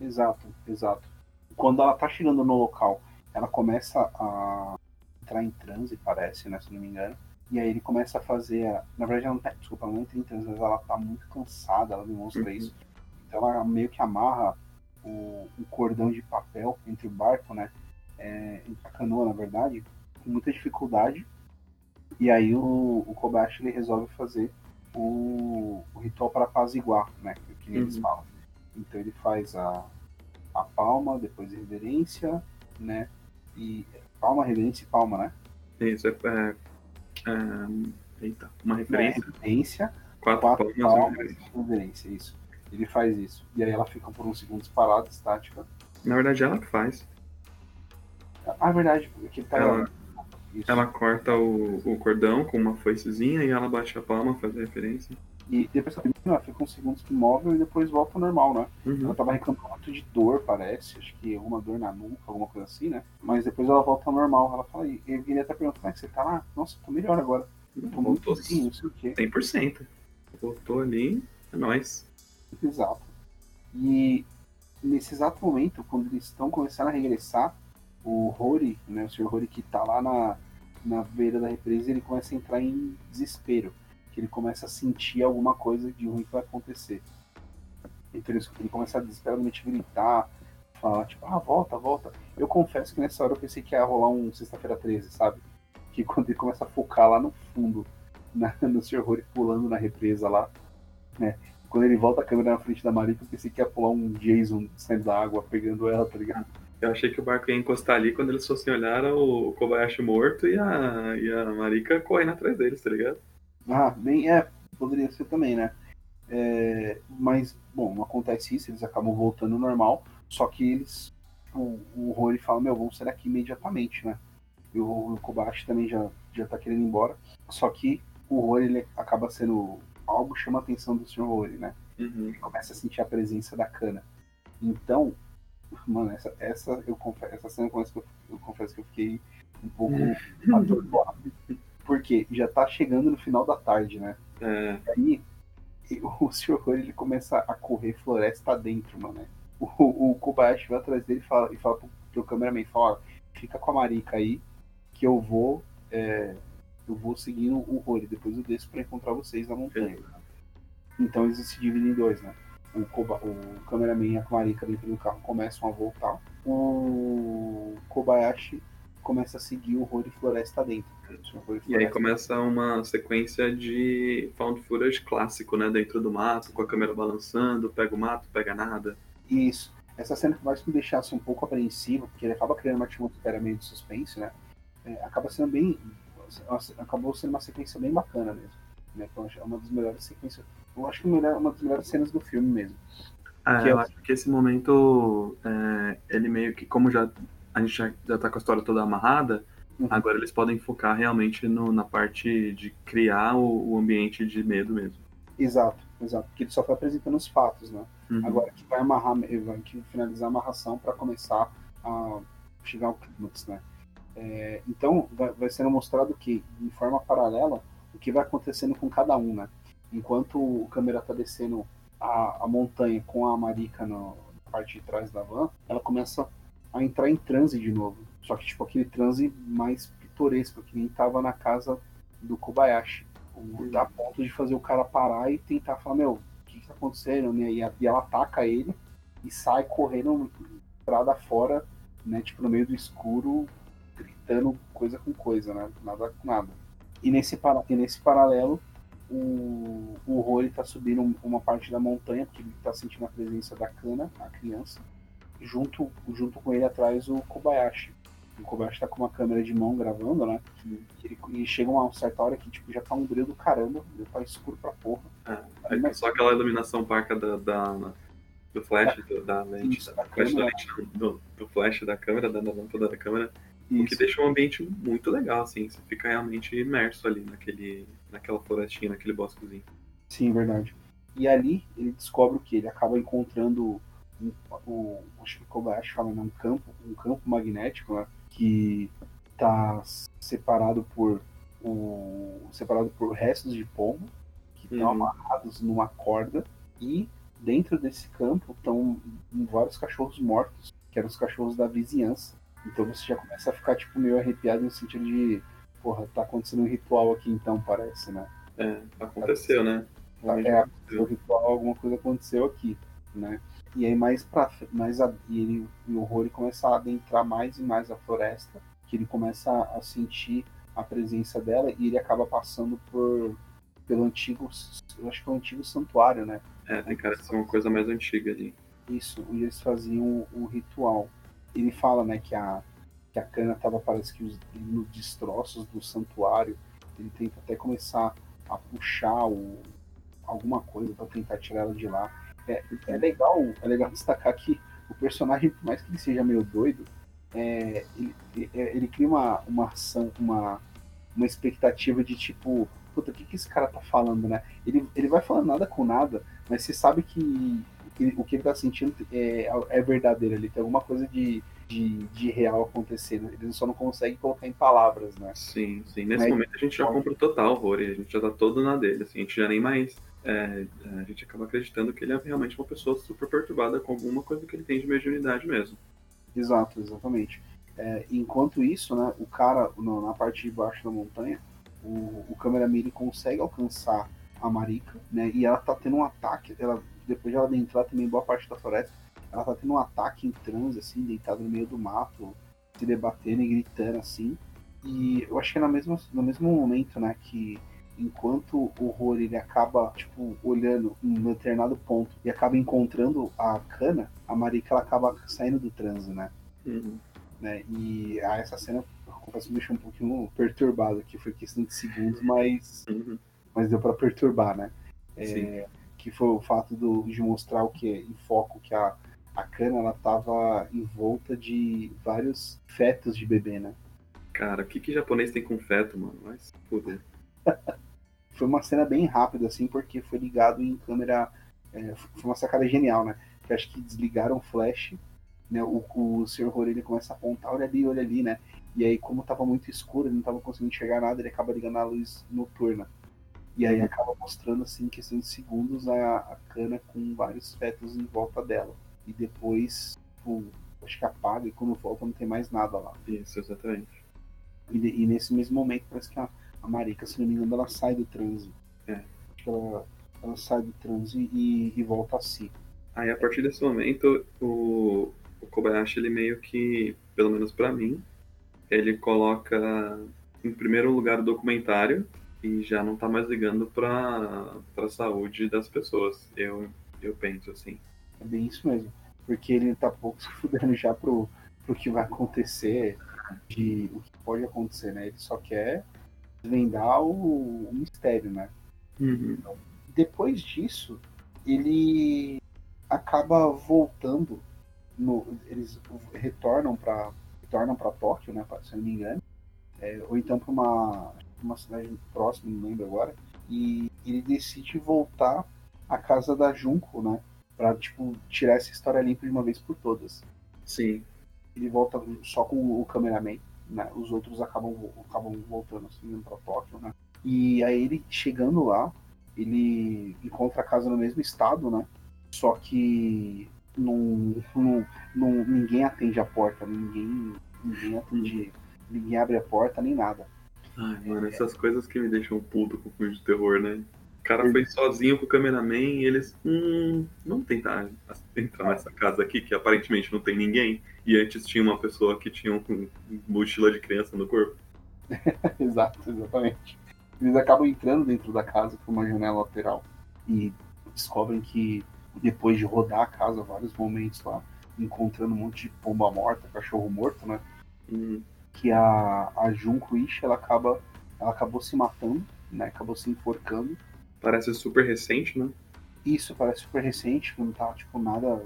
Exato, exato. Quando ela tá chegando no local, ela começa a entrar em transe, parece, né, se não me engano. E aí ele começa a fazer. A... Na verdade, ela não tá. Desculpa, ela não entra em transe, mas ela tá muito cansada, ela demonstra Uhum. isso. Então ela meio que amarra o, cordão de papel entre o barco, né? É, a canoa, na verdade, com muita dificuldade. E aí o, o Kobayashi ele resolve fazer o, o ritual para apaziguar, né? Que eles Uhum. falam. Então ele faz a, a palma, depois a reverência, né? E palma, reverência e palma, né? Isso, é, é, é, eita, uma É, referência, reverência, quatro, quatro palmas, palmas, referência. reverência, isso. Ele faz isso. E aí ela fica por uns segundos parada, estática. Na verdade, ela que faz. Ah, é verdade, porque ele tá Ela-. Ela corta o, o cordão com uma foicezinha e ela bate a palma, faz a referência. E depois ela ela fica uns segundos imóvel e depois volta ao normal, né? Uhum. Ela tava reclamando muito de dor, parece. Acho que alguma dor na nuca, alguma coisa assim, né? Mas depois ela volta ao normal. Ela fala, e eu queria até perguntar, como é que você tá lá? Nossa, tô melhor agora. Tô muito Voltou bem, não sei o quê. 100%. Voltou ali, é nóis. Exato. E nesse exato momento, quando eles estão começando a regressar, o Rory, né, o Sr. Rory que tá lá na, na beira da represa, ele começa a entrar em desespero. Que ele começa a sentir alguma coisa de ruim que vai acontecer. Então ele, começa a desesperadamente gritar, falar, tipo, ah, volta, volta. Eu confesso que nessa hora eu pensei que ia rolar um sexta-feira 13, sabe? Que quando ele começa a focar lá no fundo, na, no Sr. Rory pulando na represa lá, né? Quando ele volta a câmera na frente da Marika, eu pensei que ia pular um Jason saindo da água, pegando ela, tá ligado? Eu achei que o barco ia encostar ali quando eles fossem olhar o Kobayashi morto e a, e a Marika correndo atrás deles, tá ligado? Ah, bem, é, poderia ser também, né? É, mas, bom, não acontece isso, eles acabam voltando ao normal, só que eles, o, o Rory fala, meu, vamos sair daqui imediatamente, né? E o, o Kobayashi também já, já tá querendo ir embora, só que o Rory, ele acaba sendo, algo chama a atenção do Sr. Rory, né? Uhum. ele começa a sentir a presença da cana. Então, mano, essa, essa, eu confesso, essa cena eu eu, eu confesso que eu fiquei um pouco atordoado. Porque já tá chegando no final da tarde, né? É, E aí o Sr. Rory, ele começa a correr floresta dentro, mano. né? O, o Kobayashi vai atrás dele e fala, e fala pro, pro cameraman, fala, ó, fica com a Marika aí, que eu vou. é, eu vou seguindo o Rory, depois eu desço pra encontrar vocês na montanha. Então eles se dividem em dois, né? O, Koba, o cameraman e a Marika dentro do carro começam a voltar. O Kobayashi começa a seguir o Rory floresta dentro. O Rory e aí começa uma sequência de found footage clássico, né? Dentro do mato, com a câmera balançando, pega o mato, pega nada. Isso. Essa cena que mais me deixasse um pouco apreensivo, porque ele acaba criando uma atmosfera meio de suspense, né? É, acaba sendo bem. Acabou sendo uma sequência bem bacana mesmo. Né? Então, é uma das melhores sequências. Eu acho que uma das melhores cenas do filme mesmo. Ah, Que eu é- acho que esse momento, é, ele meio que, como já a gente já, já tá com a história toda amarrada, Uhum. agora eles podem focar realmente no- na parte de criar o, o ambiente de medo mesmo. Exato, exato. Porque ele só foi apresentando os fatos, né? Uhum. Agora que vai amarrar, vai que finalizar a amarração para começar a chegar ao clímax, né? É, então, vai, vai sendo mostrado que, de forma paralela, o que vai acontecendo com cada um, né? Enquanto o câmera tá descendo a, a montanha com a Marika no- na parte de trás da van, ela começa a entrar em transe de novo. Só que, tipo, aquele transe mais pitoresco, que nem tava na casa do Kobayashi. O, a ponto de fazer o cara parar e tentar falar, meu, o que, que tá acontecendo? né? E, e ela ataca ele e sai correndo estrada fora, né? Tipo, no meio do escuro, gritando coisa com coisa, né? Nada com nada. E nesse, para, e nesse paralelo, o, o Rory tá subindo uma parte da montanha, porque ele tá sentindo a presença da Kana, a criança. Junto, junto com ele atrás o Kobayashi. O Kobayashi tá com uma câmera de mão gravando, né? E, e chega uma certa hora que tipo, já tá um brilho do caramba, já tá escuro pra porra. É, aí tá só aquela iluminação parca da, da do flash, do, da lente, Isso, da, flash da lente do, do, flash da câmera, da, da lâmpada da câmera, Isso. o que deixa um ambiente muito legal, assim, você fica realmente imerso ali naquele, naquela florestinha, naquele bosquezinho. Sim, verdade. E ali ele descobre o que? Ele acaba encontrando um, o, acho que o Kobayashi fala, né, um campo, um campo magnético, né, que está separado por o, separado por restos de pombo que estão uhum. amarrados numa corda e dentro desse campo estão vários cachorros mortos, que eram os cachorros da vizinhança. Então você já começa a ficar tipo meio arrepiado no sentido de, porra, tá acontecendo um ritual aqui então, parece, né? É, aconteceu, né? É, o ritual, alguma coisa aconteceu aqui, né? E aí mais pra mais a, e ele e o Rory começa a adentrar mais e mais a floresta, que ele começa a sentir a presença dela e ele acaba passando por pelo antigo, eu acho que é o antigo santuário, né? É, tem cara de ser uma coisa mais antiga ali. Isso, e eles faziam o, ritual. Ele fala, né, que a, que a cana tava, parece que, os, nos destroços do santuário. Ele tenta até começar a puxar o, alguma coisa para tentar tirar ela de lá. É, é, legal, é legal destacar que o personagem, por mais que ele seja meio doido, é, ele, ele, é, ele, cria uma, uma ação, uma, uma expectativa de tipo, puta, o que, que esse cara tá falando, né? Ele, ele vai falando nada com nada, mas você sabe que ele, o que ele tá sentindo é, é verdadeiro, ele tem alguma coisa de, de, de real acontecendo. Ele só não consegue colocar em palavras, né? Sim, sim. Nesse mas, momento a gente já compra o total horror a gente já tá todo na dele, assim, a gente já nem mais. É, a gente acaba acreditando que ele é realmente uma pessoa super perturbada com alguma coisa que ele tem de mediunidade mesmo. Exato, exatamente. É, enquanto isso, né, o cara na parte de baixo da montanha, o, o cameraman consegue alcançar a Marika, né? E ela tá tendo um ataque, ela, depois de ela adentrar também boa parte da floresta, ela tá tendo um ataque em transe, assim, deitada no meio do mato, se debatendo e gritando, assim. E eu acho que é no mesmo, no mesmo momento, né, que enquanto o Rory ele acaba, tipo, olhando em um determinado ponto e acaba encontrando a cana, a Marika ela acaba saindo do transe, né? Uhum. né? E ah, essa cena confesso que me deixou um pouquinho perturbado aqui, foi questão de segundos, mas, uhum. mas deu para perturbar, né? É, que foi o fato do, de mostrar o que em foco que a, a cana ela tava em volta de vários fetos de bebê, né? Cara, o que, que japonês tem com feto, mano? Vai se foder. foi uma cena bem rápida, assim, porque foi ligado em câmera. É, foi uma sacada genial, né? Que acho que desligaram o flash, né? O, o Sr. Ele começa a apontar, olha ali, olha ali, né? E aí, como tava muito escuro, ele não tava conseguindo enxergar nada, ele acaba ligando a luz noturna. E aí acaba mostrando, assim, em questão de segundos, a, a cana com vários fetos em volta dela. E depois, tipo, acho que apaga e quando volta não tem mais nada lá. Isso, exatamente. E, e nesse mesmo momento, parece que a, a Marika, se não me engano, ela sai do transe. É. Acho que ela, ela sai do transe e, e volta a si. Aí, a partir desse momento, o, o Kobayashi, ele meio que, pelo menos para mim, ele coloca em primeiro lugar o documentário e já não tá mais ligando para a saúde das pessoas. Eu, eu penso assim. É bem isso mesmo. Porque ele tá pouco se fudendo já pro, pro que vai acontecer, de o que pode acontecer, né? Ele só quer desvendar o, o mistério, né? Uhum. Então, depois disso, ele acaba voltando. No, eles retornam para retornam para Tóquio, né, se eu não me engano, é, ou então para uma, uma cidade próxima, não lembro agora, e ele decide voltar à casa da Junko, né, para tipo tirar essa história limpa de uma vez por todas. Sim. Ele volta só com o cameraman, né, os outros acabam acabam voltando assim para Tóquio, né. E aí ele chegando lá, ele encontra a casa no mesmo estado, né? Só que não, não, não, ninguém atende a porta, ninguém, ninguém atende, ninguém abre a porta nem nada. Ai, mano, essas coisas que me deixam puto com filme de terror, né? O cara foi sozinho com o cameraman e eles. Hum, vamos tentar entrar nessa casa aqui, que aparentemente não tem ninguém. E antes tinha uma pessoa que tinha um mochila de criança no corpo. Exato, exatamente. Eles acabam entrando dentro da casa por uma janela lateral. e descobrem que depois de rodar a casa vários momentos lá, encontrando um monte de pomba morta, cachorro morto, né? Hum, Que a, a Junko Ishi, ela acaba ela acabou se matando, né? Acabou se enforcando. parece super recente, né? Isso parece super recente, não tá tipo nada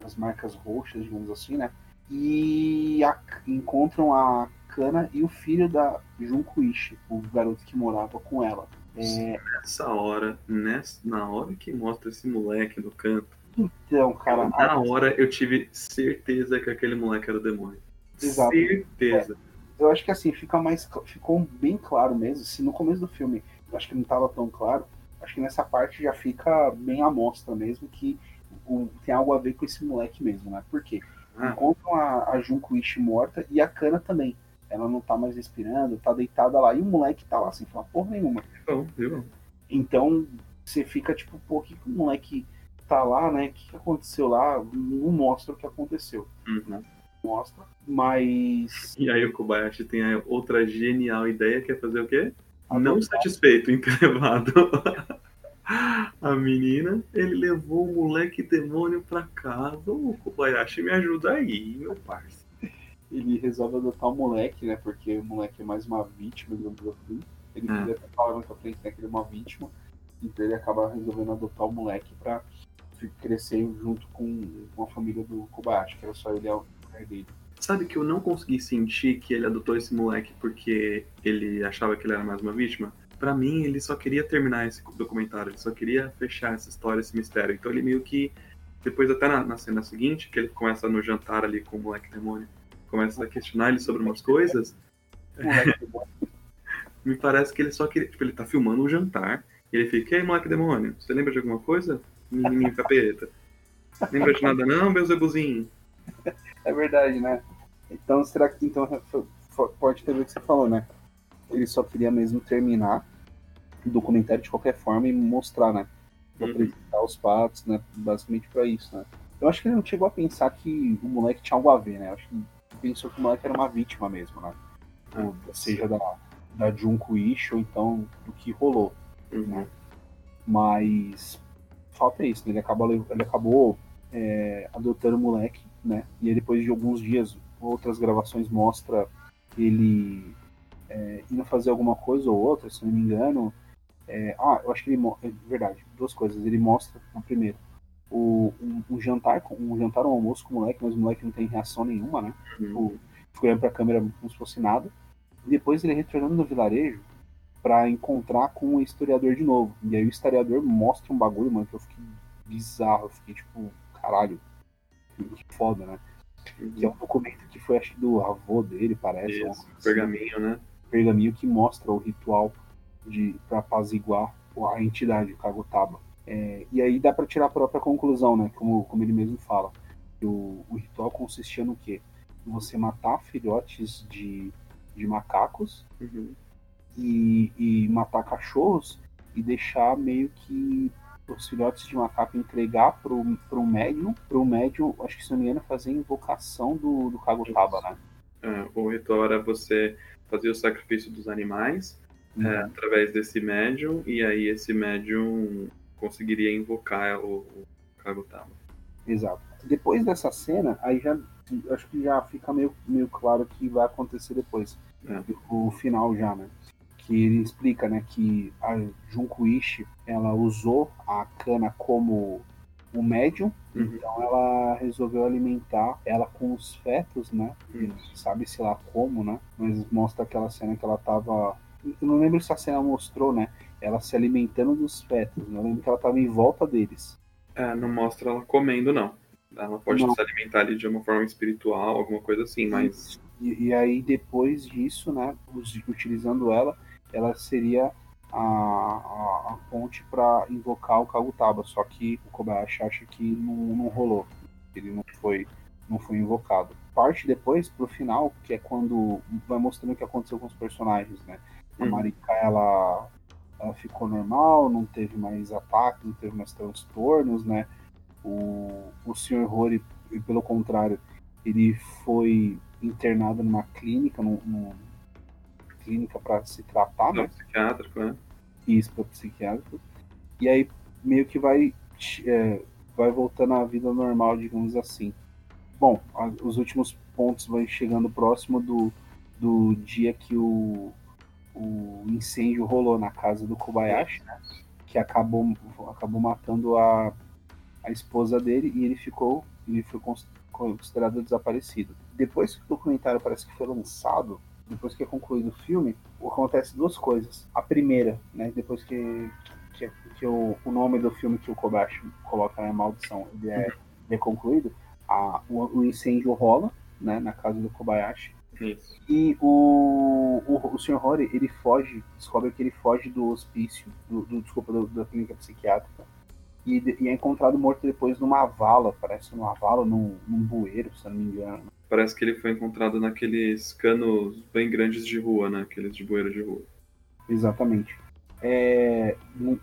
das marcas roxas, digamos assim, né? E a- encontram a Kana e o filho da Junko Ishi, o garoto que morava com ela. É, Nessa hora, nessa, na hora que mostra esse moleque no canto, então, cara, na hora eu tive certeza que aquele moleque era o demônio. Exato. Certeza. eu acho que assim, fica mais, ficou bem claro mesmo. Se no começo do filme eu acho que não estava tão claro, acho que nessa parte já fica bem à mostra mesmo que o- tem algo a ver com esse moleque mesmo, né? Por quê? Ah, Encontram a, a Junko Ishi morta e a Kana também. Ela não tá mais respirando, tá deitada lá. E o moleque tá lá sem falar porra nenhuma. bom, viu? Então você fica tipo, pô, o que, o moleque tá lá, né? O que, aconteceu lá? Não mostra o que aconteceu. Uhum. Mostra. Mas. E aí o Kobayashi tem a outra genial ideia que é fazer o quê? Não satisfeito levado a menina, ele levou o moleque demônio pra casa. Ô, Kobayashi, me ajuda aí, meu parceiro. ele resolve adotar o moleque, né? Porque o moleque é mais uma vítima, digamos assim. Ele É. queria até falar mais pra frente, né? Que ele é uma vítima. Então ele acaba resolvendo adotar o moleque pra crescer junto com, com a família do Kobayashi, que era só ele e mulher dele. Sabe que eu não consegui sentir que ele adotou esse moleque porque ele achava que ele era mais uma vítima? Pra mim, ele só queria terminar esse documentário, ele só queria fechar essa história, esse mistério. Então ele meio que, depois até na, na cena seguinte, que ele começa no jantar ali com o moleque demônio, começa a questionar ele sobre umas coisas, me parece que ele só queria, tipo, ele tá filmando um jantar, e ele fica, e aí, moleque demônio, você lembra de alguma coisa? Menininho capeta. Lembra de nada não, Beuzebuzinho? É verdade, né? Então, será que então pode ter o que você falou, né? Ele só queria mesmo terminar o documentário de qualquer forma e mostrar, né? Pra Uhum. apresentar os fatos, né? Basicamente pra isso, né? Eu acho que ele não chegou a pensar que o moleque tinha algo a ver, né? Eu acho que ele pensou que o moleque era uma vítima mesmo, né? Ou seja, da, da Junko Ishi ou então do que rolou. Uhum. Mas falta isso, né? Ele acabou, ele acabou é, adotando o moleque, né? E aí depois de alguns dias, outras gravações mostra ele é, indo fazer alguma coisa ou outra, se não me engano. É, ah, eu acho que ele mo- é verdade, duas coisas. Ele mostra, no primeiro, o, um, um jantar, um jantar, um almoço com o moleque, mas o moleque não tem reação nenhuma, né? Uhum. Tipo, ficou olhando pra câmera como se fosse nada. E depois ele retornando no vilarejo pra encontrar com o historiador de novo. E aí o historiador mostra um bagulho, mano, que eu fiquei bizarro. Eu fiquei tipo, caralho, que foda, né? Que é um documento que foi, acho que do avô dele, parece. Isso, uma coisa assim, pergaminho, né? Pergaminho que mostra o ritual de para apaziguar a entidade, o Kagotaba. É, e aí dá para tirar a própria conclusão, né? Como, como ele mesmo fala. O, o ritual consistia no quê? Você matar filhotes de, de macacos Uhum. e, e matar cachorros e deixar meio que os filhotes de macaco entregar pro, pro médium, pro médium, acho que se não me engano, fazer a invocação do, do Kagotaba, né? É, o ritual era você fazer o sacrifício dos animais é, através desse médium, e aí esse médium conseguiria invocar o, o Kagutama. Exato. Depois dessa cena, aí já acho que já fica meio, meio claro o que vai acontecer depois. É. O final já, né? Que ele explica, né, que a Junko Ishi, ela usou a cana como o médium, Uhum. então ela resolveu alimentar ela com os fetos, né? Uhum. Sabe-se lá como, né? Mas mostra aquela cena que ela tava. Eu não lembro se a cena mostrou, né? Ela se alimentando dos fetos. né? Eu lembro que ela tava em volta deles. É, não mostra ela comendo, não. Ela pode Não. se alimentar ali de uma forma espiritual, alguma coisa assim, mas E, e aí, depois disso, né, utilizando ela, ela seria a, a, a ponte para invocar o Kagutaba. Só que o Kobayashi acha que não, não rolou. Ele não foi, não foi invocado. Parte depois pro final, que é quando vai mostrando o que aconteceu com os personagens, né? A Uhum. Marika, ela, ela ficou normal, não teve mais ataque, não teve mais transtornos, né? O, o Sr. Rory, pelo contrário, ele foi internado numa clínica, num, num- clínica para se tratar, não né? psiquiátrico, né? Isso para psiquiátrico. E aí meio que vai, é, vai voltando à vida normal, digamos assim. Bom, a, os últimos pontos vão chegando próximo do, do dia que o, o incêndio rolou na casa do Kobayashi, né? Que acabou, acabou matando a, a esposa dele e ele ficou ele foi considerado desaparecido. Depois que o documentário parece que foi lançado, depois que é concluído o filme, acontece duas coisas. A primeira, né, depois que, que, que o, o, nome do filme que o Kobashi coloca na maldição ele é, ele é concluído, a, o, o, incêndio rola né, na casa do Kobayashi. Isso. E o, o, o Sr. Rory, ele foge, descobre que ele foge do hospício, do, do desculpa, do, da clínica psiquiátrica, e, e, é encontrado morto depois numa vala, parece numa vala, num, num bueiro, se não me engano. Parece que ele foi encontrado naqueles canos bem grandes de rua, né? Aqueles de bueiro de rua. Exatamente. É,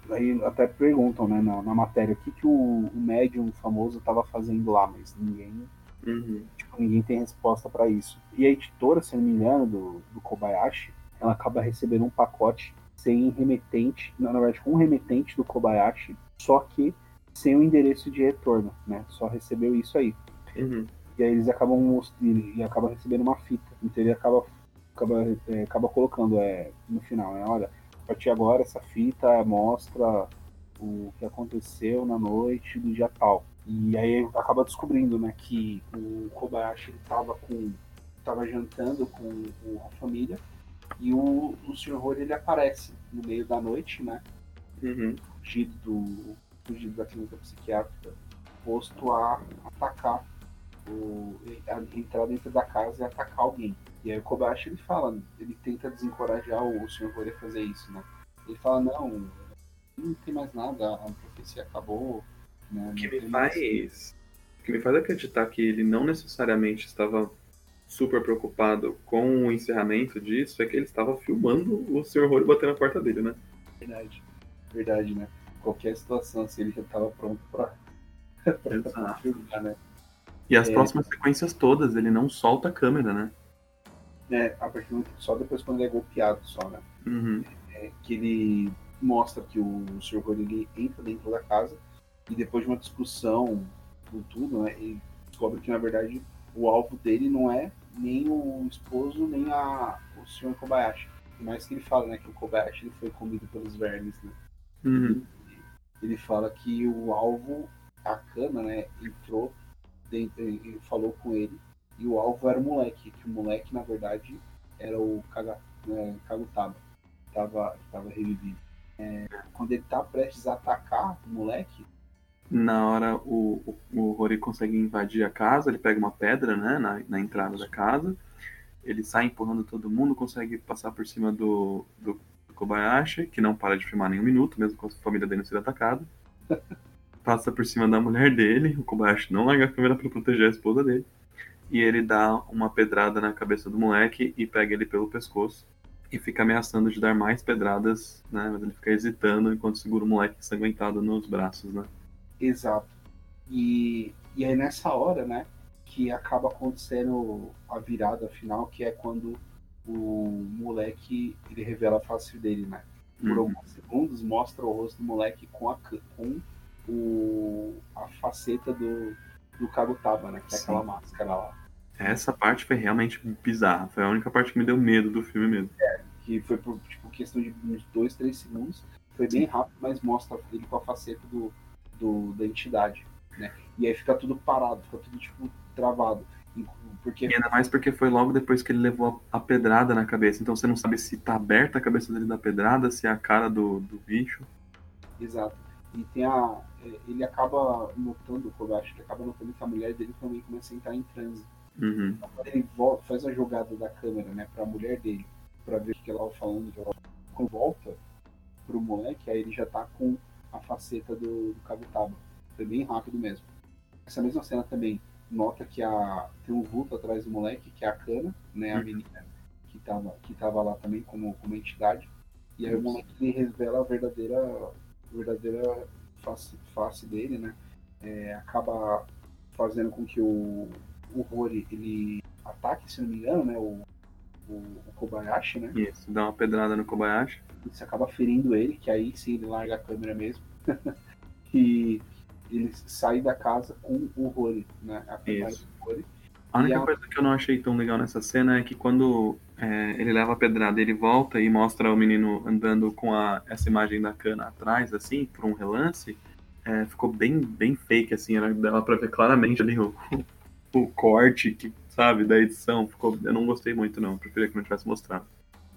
aí até perguntam né, na, na matéria o que, que o, o médium famoso estava fazendo lá, mas ninguém, uhum. tipo, ninguém tem resposta para isso. E a editora, se não me engano, do, do Kobayashi, ela acaba recebendo um pacote sem remetente, na verdade com um remetente do Kobayashi, só que sem o endereço de retorno, né? Só recebeu isso aí. Uhum. E aí eles acabam e acaba recebendo uma fita. Então ele acaba acaba, é, acaba colocando é, no final, né? Olha, a partir de agora essa fita mostra o que aconteceu na noite do dia tal. E aí acaba descobrindo, né, que o Kobayashi estava com estava jantando com, com, a família e o, o Sr. Rory ele aparece no meio da noite, né? Uhum. Fugido, do, fugido da clínica psiquiátrica, posto a atacar o, a entrar dentro da casa e atacar alguém. E aí o Kobayashi ele fala, ele tenta desencorajar o, o Sr. A fazer isso, né? Ele fala, não, não tem mais nada, a profecia acabou. Né? O que me faz. O que me faz acreditar que ele não necessariamente estava super preocupado com o encerramento disso é que ele estava filmando o Sr. Rory batendo na porta dele, né? Verdade. Verdade, né? Qualquer situação, assim, ele já estava pronto pra, pra filmar, né? E as é... próximas sequências todas, ele não solta a câmera, né? É, a partir do só depois quando ele é golpeado só, né? Uhum. É, que ele mostra que o Sr. Rory entra dentro da casa e depois de uma discussão com tudo, né? Ele descobre que na verdade o alvo dele não é nem o esposo, nem a, o Sr. Kobayashi. Mas que ele fala, né, que o Kobayashi ele foi comido pelos vermes, né? Uhum. Ele fala que o alvo, a cana, né, entrou dentro, falou com ele e o alvo era o moleque, que o moleque na verdade era o Kaga, né, Kagutaba, tava, tava revivido. É, quando ele tá prestes a atacar o moleque, na hora o, o, o Rory consegue invadir a casa, ele pega uma pedra né, na, na entrada da casa, ele sai empurrando todo mundo, consegue passar por cima do, do, Kobayashi, que não para de filmar nenhum minuto, mesmo com a família dele sendo atacada. Passa por cima da mulher dele, o Kobayashi não larga a câmera para proteger a esposa dele. E ele dá uma pedrada na cabeça do moleque e pega ele pelo pescoço. E fica ameaçando de dar mais pedradas, né? Mas ele fica hesitando enquanto segura o moleque ensanguentado nos braços, né? Exato. E, e aí nessa hora, né, que acaba acontecendo a virada final, que é quando o moleque ele revela a face dele, né? Por uhum. alguns segundos mostra o rosto do moleque com a com o, a faceta do, do Kagutaba, né? Que é Sim. aquela máscara lá. Essa parte foi realmente bizarra. Foi a única parte que me deu medo do filme mesmo. É, que foi por tipo, questão de uns dois, três segundos. Foi bem rápido, mas mostra ele com a faceta do, do, da entidade, né? E aí fica tudo parado, fica tudo, tipo, travado. Porque... E ainda mais porque foi logo depois que ele levou a pedrada na cabeça. Então você não sabe se tá aberta a cabeça dele da pedrada, se é a cara do, do bicho. Exato. E tem a. É, ele acaba notando, eu acho que acaba notando que a mulher dele também começa a entrar em transe. Uhum. Então, ele volta, faz a jogada da câmera, né, pra mulher dele, pra ver o que ela tava falando, quando volta pro moleque, aí ele já tá com a faceta do, do Kagutaba. Foi bem rápido mesmo. Essa mesma cena também nota que a, tem um vulto atrás do moleque, que é a Kana, né, a uhum. menina que tava, que tava lá também como, como entidade. E aí o moleque revela a verdadeira, verdadeira face, face dele, né? É, acaba fazendo com que o, o Rory ele ataque, se não me engano, né? O, o, o Kobayashi, né? Isso, dá uma pedrada no Kobayashi. Isso acaba ferindo ele, que aí sim ele larga a câmera mesmo. que ele sai da casa com o Rory, né? A Isso. Rory. A única E a- coisa que eu não achei tão legal nessa cena é que quando é, ele leva a pedrada, ele volta e mostra o menino andando com a, essa imagem da cana atrás, assim, por um relance, é, ficou bem, bem fake, assim, era, dava pra ver claramente ali o, o corte, que, sabe, da edição. Ficou, eu não gostei muito, não. Preferia que não tivesse mostrado.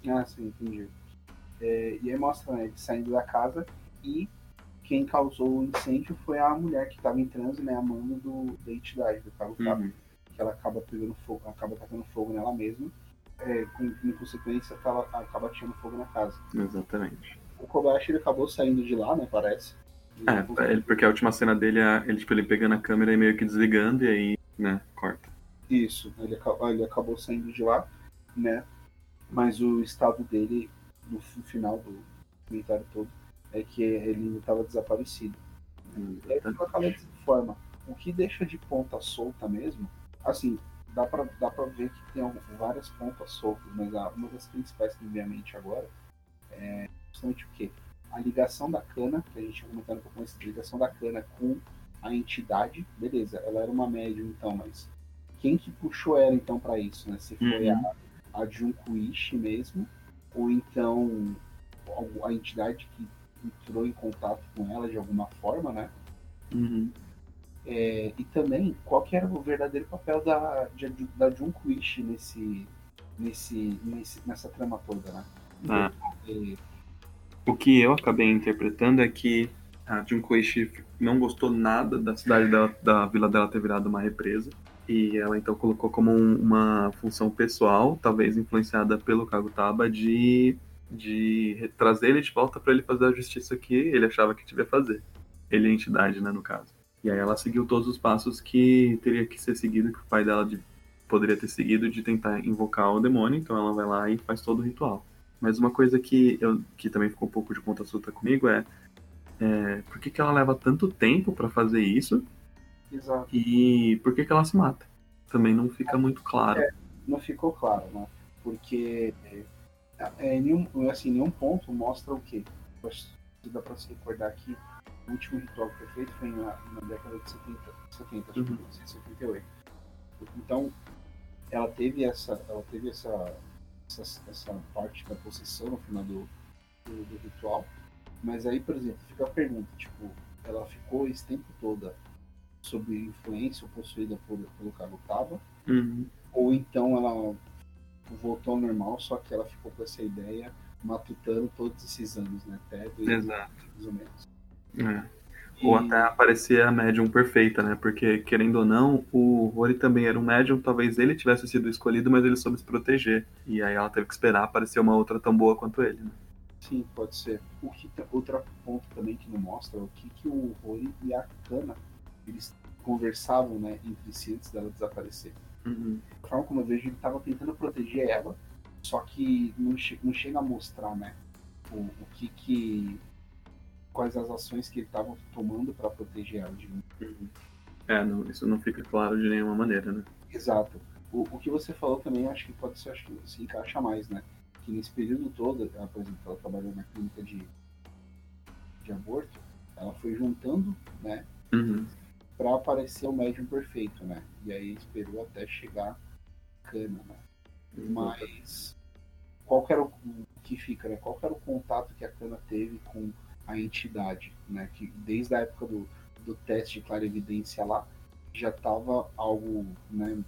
Ah, sim, entendi. É, e aí mostra né, ele saindo da casa e quem causou o incêndio foi a mulher que estava em transe, né? A mano do, da entidade, do carro Uhum. que ela acaba pegando fogo, acaba tacando fogo nela mesma. É, com, em consequência, ela acaba tirando fogo na casa. Exatamente. O Kobayashi ele acabou saindo de lá, né? Parece. É, ele, porque a última cena dele é ele, tipo, ele pegando a câmera e meio que desligando, e aí, né, corta. Isso, ele, ele acabou saindo de lá, né? Mas o estado dele, no fi- final do comentário todo, é que ele ainda estava desaparecido. E aí ficou aquela forma. O que deixa de ponta solta mesmo, assim, dá pra, dá pra ver que tem várias pontas soltas, mas a- uma das principais que me vem à mente agora é justamente o quê? A ligação da cana, que a gente tinha comentado um pouco antes, a ligação da cana com a entidade, beleza, ela era uma médium então, mas quem que puxou ela então pra isso, né? Se foi Uhum. a, a Junkuishi mesmo, ou então a- a entidade que entrou em contato com ela de alguma forma, né? Uhum. É, e também, qual que era o verdadeiro papel da, de, da Junkuishi nesse, nesse, nesse, nessa trama toda, né? Ah. É, O que eu acabei interpretando é que a Junkoichi não gostou nada da cidade dela, da vila dela ter virado uma represa. E ela então colocou como um- uma função pessoal, talvez influenciada pelo Kagutaba, de, de trazer ele de volta para ele fazer a justiça que ele achava que devia fazer. Ele é a entidade, né, no caso. E aí ela seguiu todos os passos que teria que ser seguido, que o pai dela de- poderia ter seguido, de tentar invocar o demônio. Então ela vai lá e faz todo o ritual. Mas uma coisa que, eu, que também ficou um pouco de ponta solta comigo é, é por que, que ela leva tanto tempo pra fazer isso exato. e por que, que ela se mata? Também não fica muito claro. Não ficou claro, né? Porque é, é, nenhum, assim, nenhum ponto mostra o quê? Dá pra se recordar que o último ritual que foi feito foi na, na década de 70, 70 acho que Uhum. 1978. Então, ela teve essa, ela teve essa, essa, essa parte da possessão no final do, do, do ritual. Mas aí, por exemplo, fica a pergunta, tipo, ela ficou esse tempo toda sob influência ou possuída por, pelo Kagutaba, Uhum. ou então ela voltou ao normal, só que ela ficou com essa ideia matutando todos esses anos, né? Até dois Exato. mais ou menos. É. E- Ou até aparecer a médium perfeita, né? Porque, querendo ou não, o Rory também era um médium, talvez ele tivesse sido escolhido, mas ele soube se proteger. E aí ela teve que esperar aparecer uma outra tão boa quanto ele, né? Sim, pode ser. O que, outro ponto também que não mostra é o que, que o Rory e a Kana eles conversavam né, entre si antes dela desaparecer. Uhum. A forma como eu vejo, ele estava tentando proteger ela, só que não, che não chega a mostrar né, o, o que que. Quais as ações que ele estava tomando para proteger ela de mim. É, não, isso não fica claro de nenhuma maneira, né? Exato. O, o que você falou também, acho que pode ser, acho que se encaixa mais, né? Que nesse período todo, ela, por exemplo, ela trabalhou na clínica de, de aborto, ela foi juntando, né? Uhum. Pra aparecer o médium perfeito, né? E aí esperou até chegar cana, né? Mas qual que era o que fica, né? Qual que era o contato que a Cana teve com a entidade, né? Que desde a época do, do teste de clarividência lá já tava algo, né?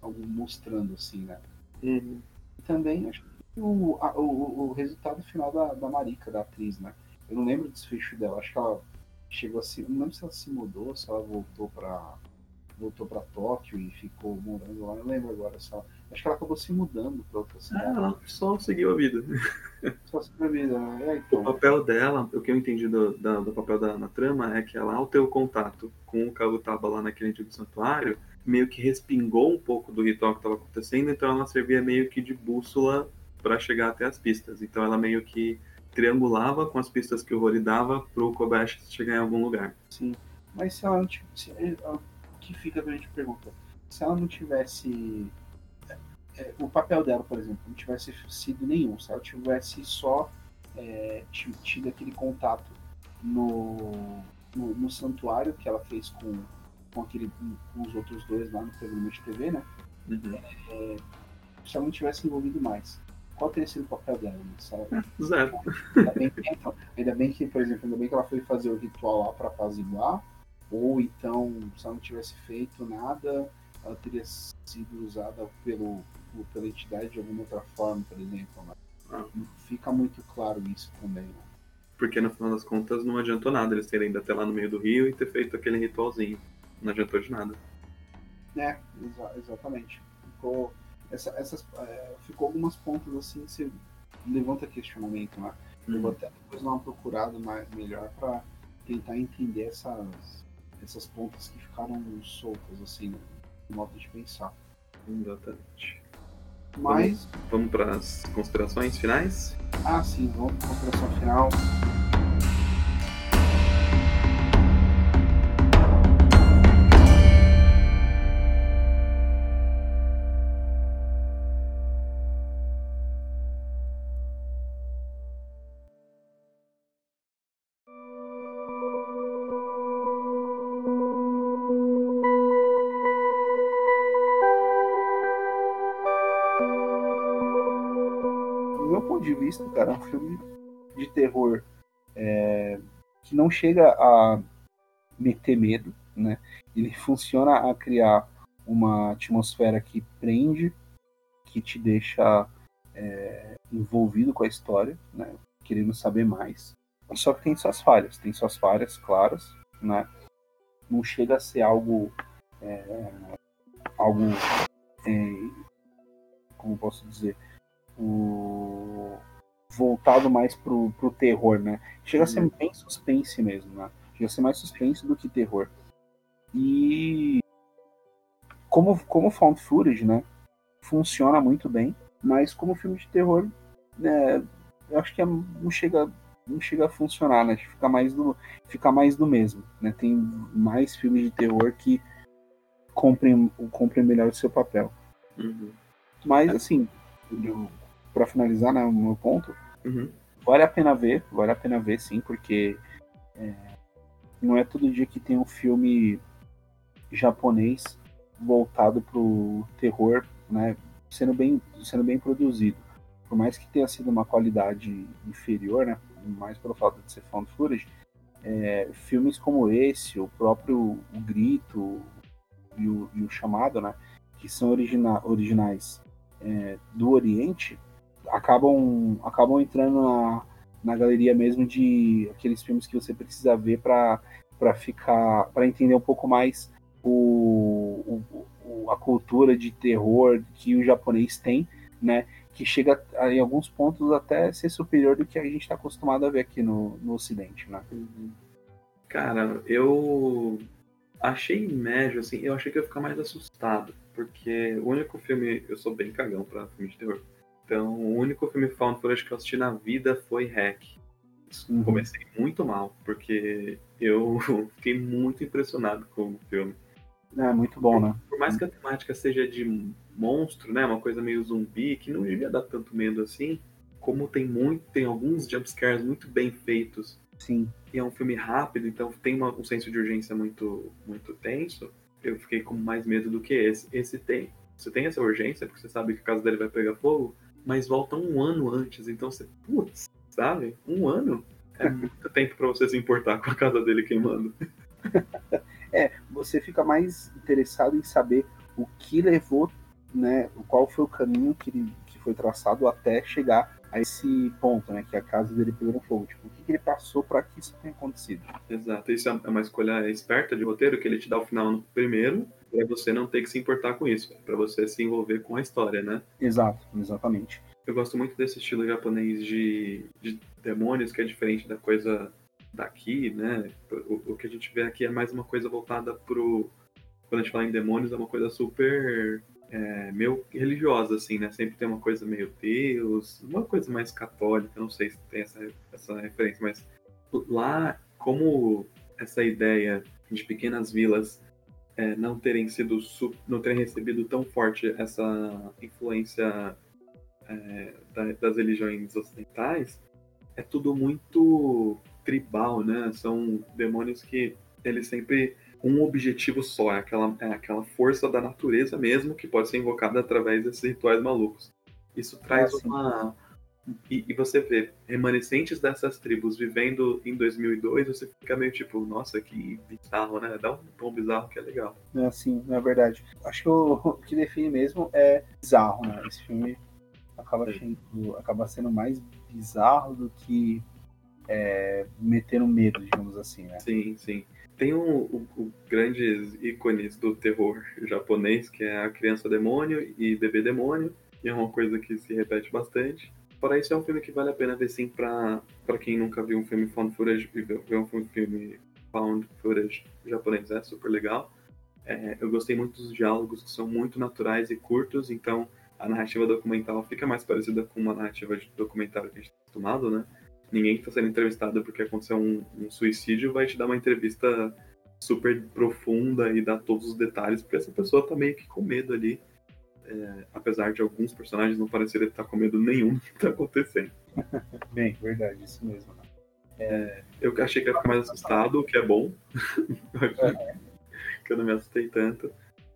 Algo mostrando assim, né? Uhum. E também acho que o, a- o, o resultado final da, da Marika, da atriz, né? Eu não lembro o desfecho dela. Acho que ela chegou assim. Não lembro se ela se mudou, se ela voltou pra. voltou pra Tóquio e ficou morando lá. Não lembro agora. Se ela, acho que ela acabou se mudando pra outra Ah, cidade. ela só seguiu a vida. Só se pra vida? É, O então. papel dela, o que eu entendi do, da- do papel dela na trama é que ela, ao ter o contato com o Kagutaba lá naquele antigo santuário, meio que respingou um pouco do ritual que estava acontecendo, então ela servia meio que de bússola para chegar até as pistas. Então ela meio que triangulava com as pistas que o Rory dava pro Kobayashi chegar em algum lugar. Sim. Mas se ela não tivesse. O que fica a grande pergunta? Se ela não tivesse. É, o papel dela, por exemplo, não tivesse sido nenhum, se ela tivesse só é, ti- tido aquele contato no, no, no santuário que ela fez com, com, aquele, com os outros dois lá no programa de TV, né? Uhum. É, se ela não tivesse envolvido mais, qual teria sido o papel dela? Né? Zero. Ainda bem, que, então, ainda bem que, por exemplo, ainda bem que ela foi fazer o ritual lá para apaziguar, ou então, se ela não tivesse feito nada, ela teria sido usada pelo, pela entidade de alguma outra forma, por exemplo. Né? Ah. Fica muito claro isso também. Né? Porque no final das contas não adiantou nada eles terem ido até lá no meio do rio e ter feito aquele ritualzinho. Não adiantou de nada. É, exa exatamente. Ficou, essa, essas, é, ficou algumas pontas assim que você levanta questionamento, né? Eu vou até depois dar uma procurada mais, melhor para tentar entender essas, essas pontas que ficaram soltas, assim, no, no modo de pensar. Exatamente. Mas. Vamos, vamos para as considerações finais? Ah, sim, vamos para a consideração final. De vista, cara, é um filme de terror é, que não chega a meter medo, né? Ele funciona a criar uma atmosfera que prende, que te deixa é, envolvido com a história, né? Querendo saber mais. Só que tem suas falhas, tem suas falhas claras, né? Não chega a ser algo é, algo é, como posso dizer o voltado mais pro, pro terror, né? Chega a ser bem suspense mesmo, né? Chega a ser mais suspense do que terror. E como, como found footage, né? Funciona muito bem, mas como filme de terror, né, eu acho que é, não chega não chega a funcionar, né? Fica mais do fica mais do mesmo, né? Tem mais filmes de terror que comprem, comprem melhor o seu papel. Uhum. Mas assim, eu, para finalizar né, o meu ponto, uhum. vale a pena ver, vale a pena ver sim, porque é, não é todo dia que tem um filme japonês voltado pro terror, né, sendo bem, sendo bem produzido. Por mais que tenha sido uma qualidade inferior, né, mais pelo fato de ser found footage, é, filmes como esse, o próprio o Grito e o, e o Chamado, né, que são origina originais é, do Oriente, acabam, acabam entrando na, na galeria mesmo de aqueles filmes que você precisa ver para ficar para entender um pouco mais o, o, a cultura de terror que o japonês tem, né? Que chega em alguns pontos até ser superior do que a gente está acostumado a ver aqui no, no Ocidente, né? Cara, eu achei médio, assim, eu achei que ia ficar mais assustado, porque o único filme, eu sou bem cagão pra filme de terror, então, o único filme found footage que eu assisti na vida foi Hack. Uhum. Comecei muito mal, porque eu fiquei muito impressionado com o filme. É, muito bom, né? Por mais que a temática seja de monstro, né? Uma coisa meio zumbi, que não devia dar tanto medo assim. Como tem muito, tem alguns jumpscares muito bem feitos. Sim. E é um filme rápido, então tem uma, um senso de urgência muito, muito tenso. Eu fiquei com mais medo do que esse. Esse tem. Você tem essa urgência, porque você sabe que a casa dele vai pegar fogo, mas volta um ano antes. Então você, putz, sabe? Um ano é muito tempo para você se importar com a casa dele queimando. é, você fica mais interessado em saber o que levou, né? Qual foi o caminho que, ele, que foi traçado até chegar a esse ponto, né? Que a casa dele pegou fogo. Tipo, o que, que ele passou para que isso tenha acontecido. Exato. Isso é uma escolha esperta de roteiro, que ele te dá o final no primeiro, para você não ter que se importar com isso, para você se envolver com a história, né? Exato, exatamente. Eu gosto muito desse estilo japonês de, de demônios, que é diferente da coisa daqui, né? O, o, que a gente vê aqui é mais uma coisa voltada pro. Quando a gente fala em demônios, é uma coisa super. É, meio religiosa, assim, né? Sempre tem uma coisa meio Deus, uma coisa mais católica, não sei se tem essa, essa referência, mas lá, como essa ideia de pequenas vilas é, não terem sido não terem recebido tão forte essa influência é, das religiões ocidentais é tudo muito tribal, né? São demônios que eles sempre um objetivo só, é aquela, é aquela força da natureza mesmo que pode ser invocada através desses rituais malucos. Isso traz é, uma. E, e, você vê remanescentes dessas tribos vivendo em 2002, você fica meio tipo, nossa, que bizarro, né? Dá um tom bizarro que é legal. É assim, na verdade. Acho que o, o que define mesmo é bizarro, né? Esse filme acaba, sendo, acaba sendo mais bizarro do que é, meter um medo, digamos assim, né? Sim, sim. Tem um, um, um, grandes ícones do terror japonês, que é a criança demônio e bebê demônio, que é uma coisa que se repete bastante. Para isso é um filme que vale a pena ver sim para quem nunca viu um filme found footage e ver um filme found footage japonês, é super legal. É, eu gostei muito dos diálogos que são muito naturais e curtos, então a narrativa documental fica mais parecida com uma narrativa de documentário que a gente está acostumado, né? ninguém que está sendo entrevistado porque aconteceu um, um, suicídio vai te dar uma entrevista super profunda e dar todos os detalhes, porque essa pessoa tá meio que com medo ali. É, apesar de alguns personagens não parecerem estar com medo nenhum do que está acontecendo. Bem, verdade, isso mesmo. É, eu achei que ia ficar mais assustado, o que é bom. É. que eu não me assustei tanto.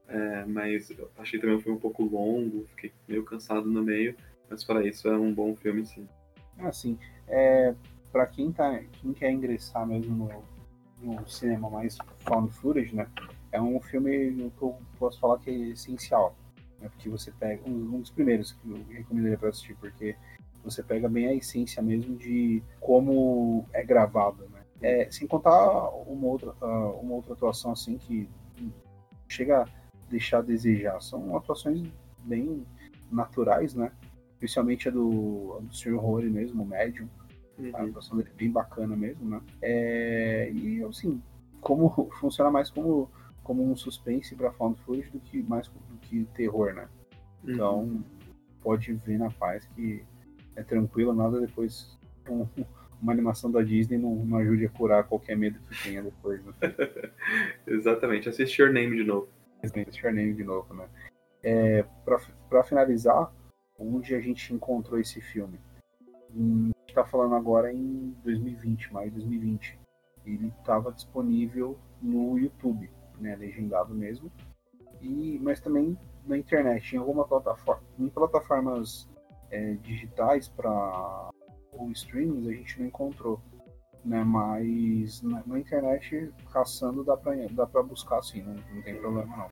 É, mas achei também um filme um pouco longo, fiquei meio cansado no meio. Mas para isso é um bom filme, sim. Ah, sim. É, para quem, tá, quem quer ingressar mesmo no, no cinema mais found footage, né? É um filme que eu posso falar que é essencial. Né, porque você pega um, dos primeiros que eu recomendaria para assistir, porque você pega bem a essência mesmo de como é gravado, né? É, sem contar uma outra, uh, uma outra atuação assim que chega a deixar a desejar. São atuações bem naturais, né? Especialmente a do, a do Sr. Rory mesmo, o Medium. Uhum. A atuação dele é bem bacana mesmo, né? É, e assim, como funciona mais como, como um suspense para found footage do que mais do que terror, né? Uhum. Então pode ver na paz que é tranquilo, nada depois um, uma animação da Disney não, não, ajude a curar qualquer medo que tenha depois. Né? Exatamente, assiste Your Name de novo. Assiste Your Name de novo, né? É, para finalizar, onde a gente encontrou esse filme? a gente está falando agora em 2020, maio de 2020. Ele estava disponível no YouTube, né, legendado mesmo, e mas também na internet, em alguma plataforma, em plataformas é, digitais para ou streamings a gente não encontrou, né? Mas na, na internet caçando dá para dá para buscar sim, não, não tem problema não.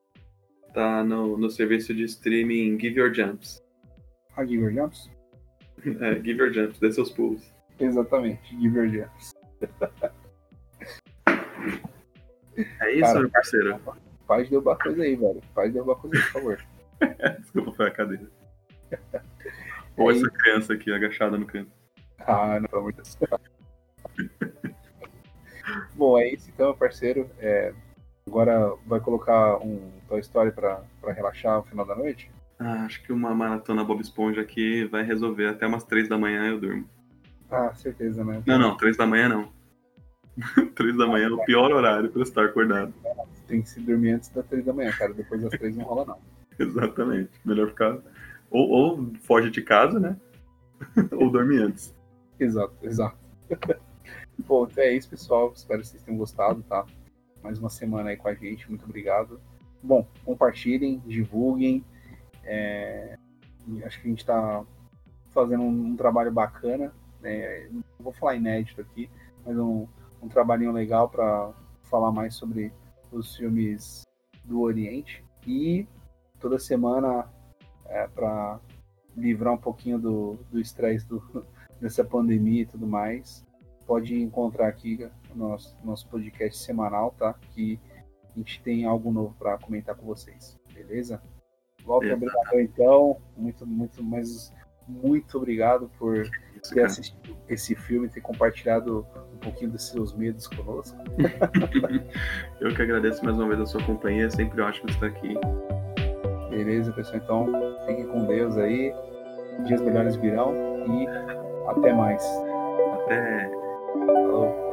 Tá no, no serviço de streaming Give Your Jumps. A Give Your Jumps? É, Give Your Jumps, dê seus pulos. Exatamente, Give Your Jumps. É isso, Cara, meu parceiro? Faz derrubar coisa aí, velho. Faz derrubar coisa aí, por favor. Desculpa, foi a cadeira. Ou essa criança aqui agachada no canto. Ah, não, pelo amor de Deus. Bom, é isso então, parceiro. É, agora vai colocar um Toy Story pra, pra relaxar no final da noite? Ah, acho que uma maratona Bob Esponja aqui vai resolver. Até umas três da manhã eu durmo. Ah, certeza, né? Não, não, três da manhã não. três da manhã é o pior horário para estar acordado. Tem que se dormir antes das três da manhã, cara. Depois das três não rola não. Exatamente. Melhor ficar. Ou, ou foge de casa, né? ou dorme antes. Exato, exato. Bom, então é isso, pessoal. Espero que vocês tenham gostado, tá? Mais uma semana aí com a gente. Muito obrigado. Bom, compartilhem, divulguem. É, acho que a gente está fazendo um, um, trabalho bacana. Né? Não vou falar inédito aqui, mas um, um trabalhinho legal para falar mais sobre os filmes do Oriente. E toda semana, é, para livrar um pouquinho do estresse do, dessa pandemia e tudo mais, pode encontrar aqui no nosso, nosso podcast semanal, tá? Que a gente tem algo novo para comentar com vocês, beleza? Walter, obrigado então. Muito, muito, mas muito obrigado por ter assistido esse filme, ter compartilhado um pouquinho dos seus medos conosco. Eu que agradeço mais uma vez a sua companhia, é sempre ótimo estar aqui. Beleza, pessoal. Então, fiquem com Deus aí. Dias melhores virão e até mais. Até. Falou.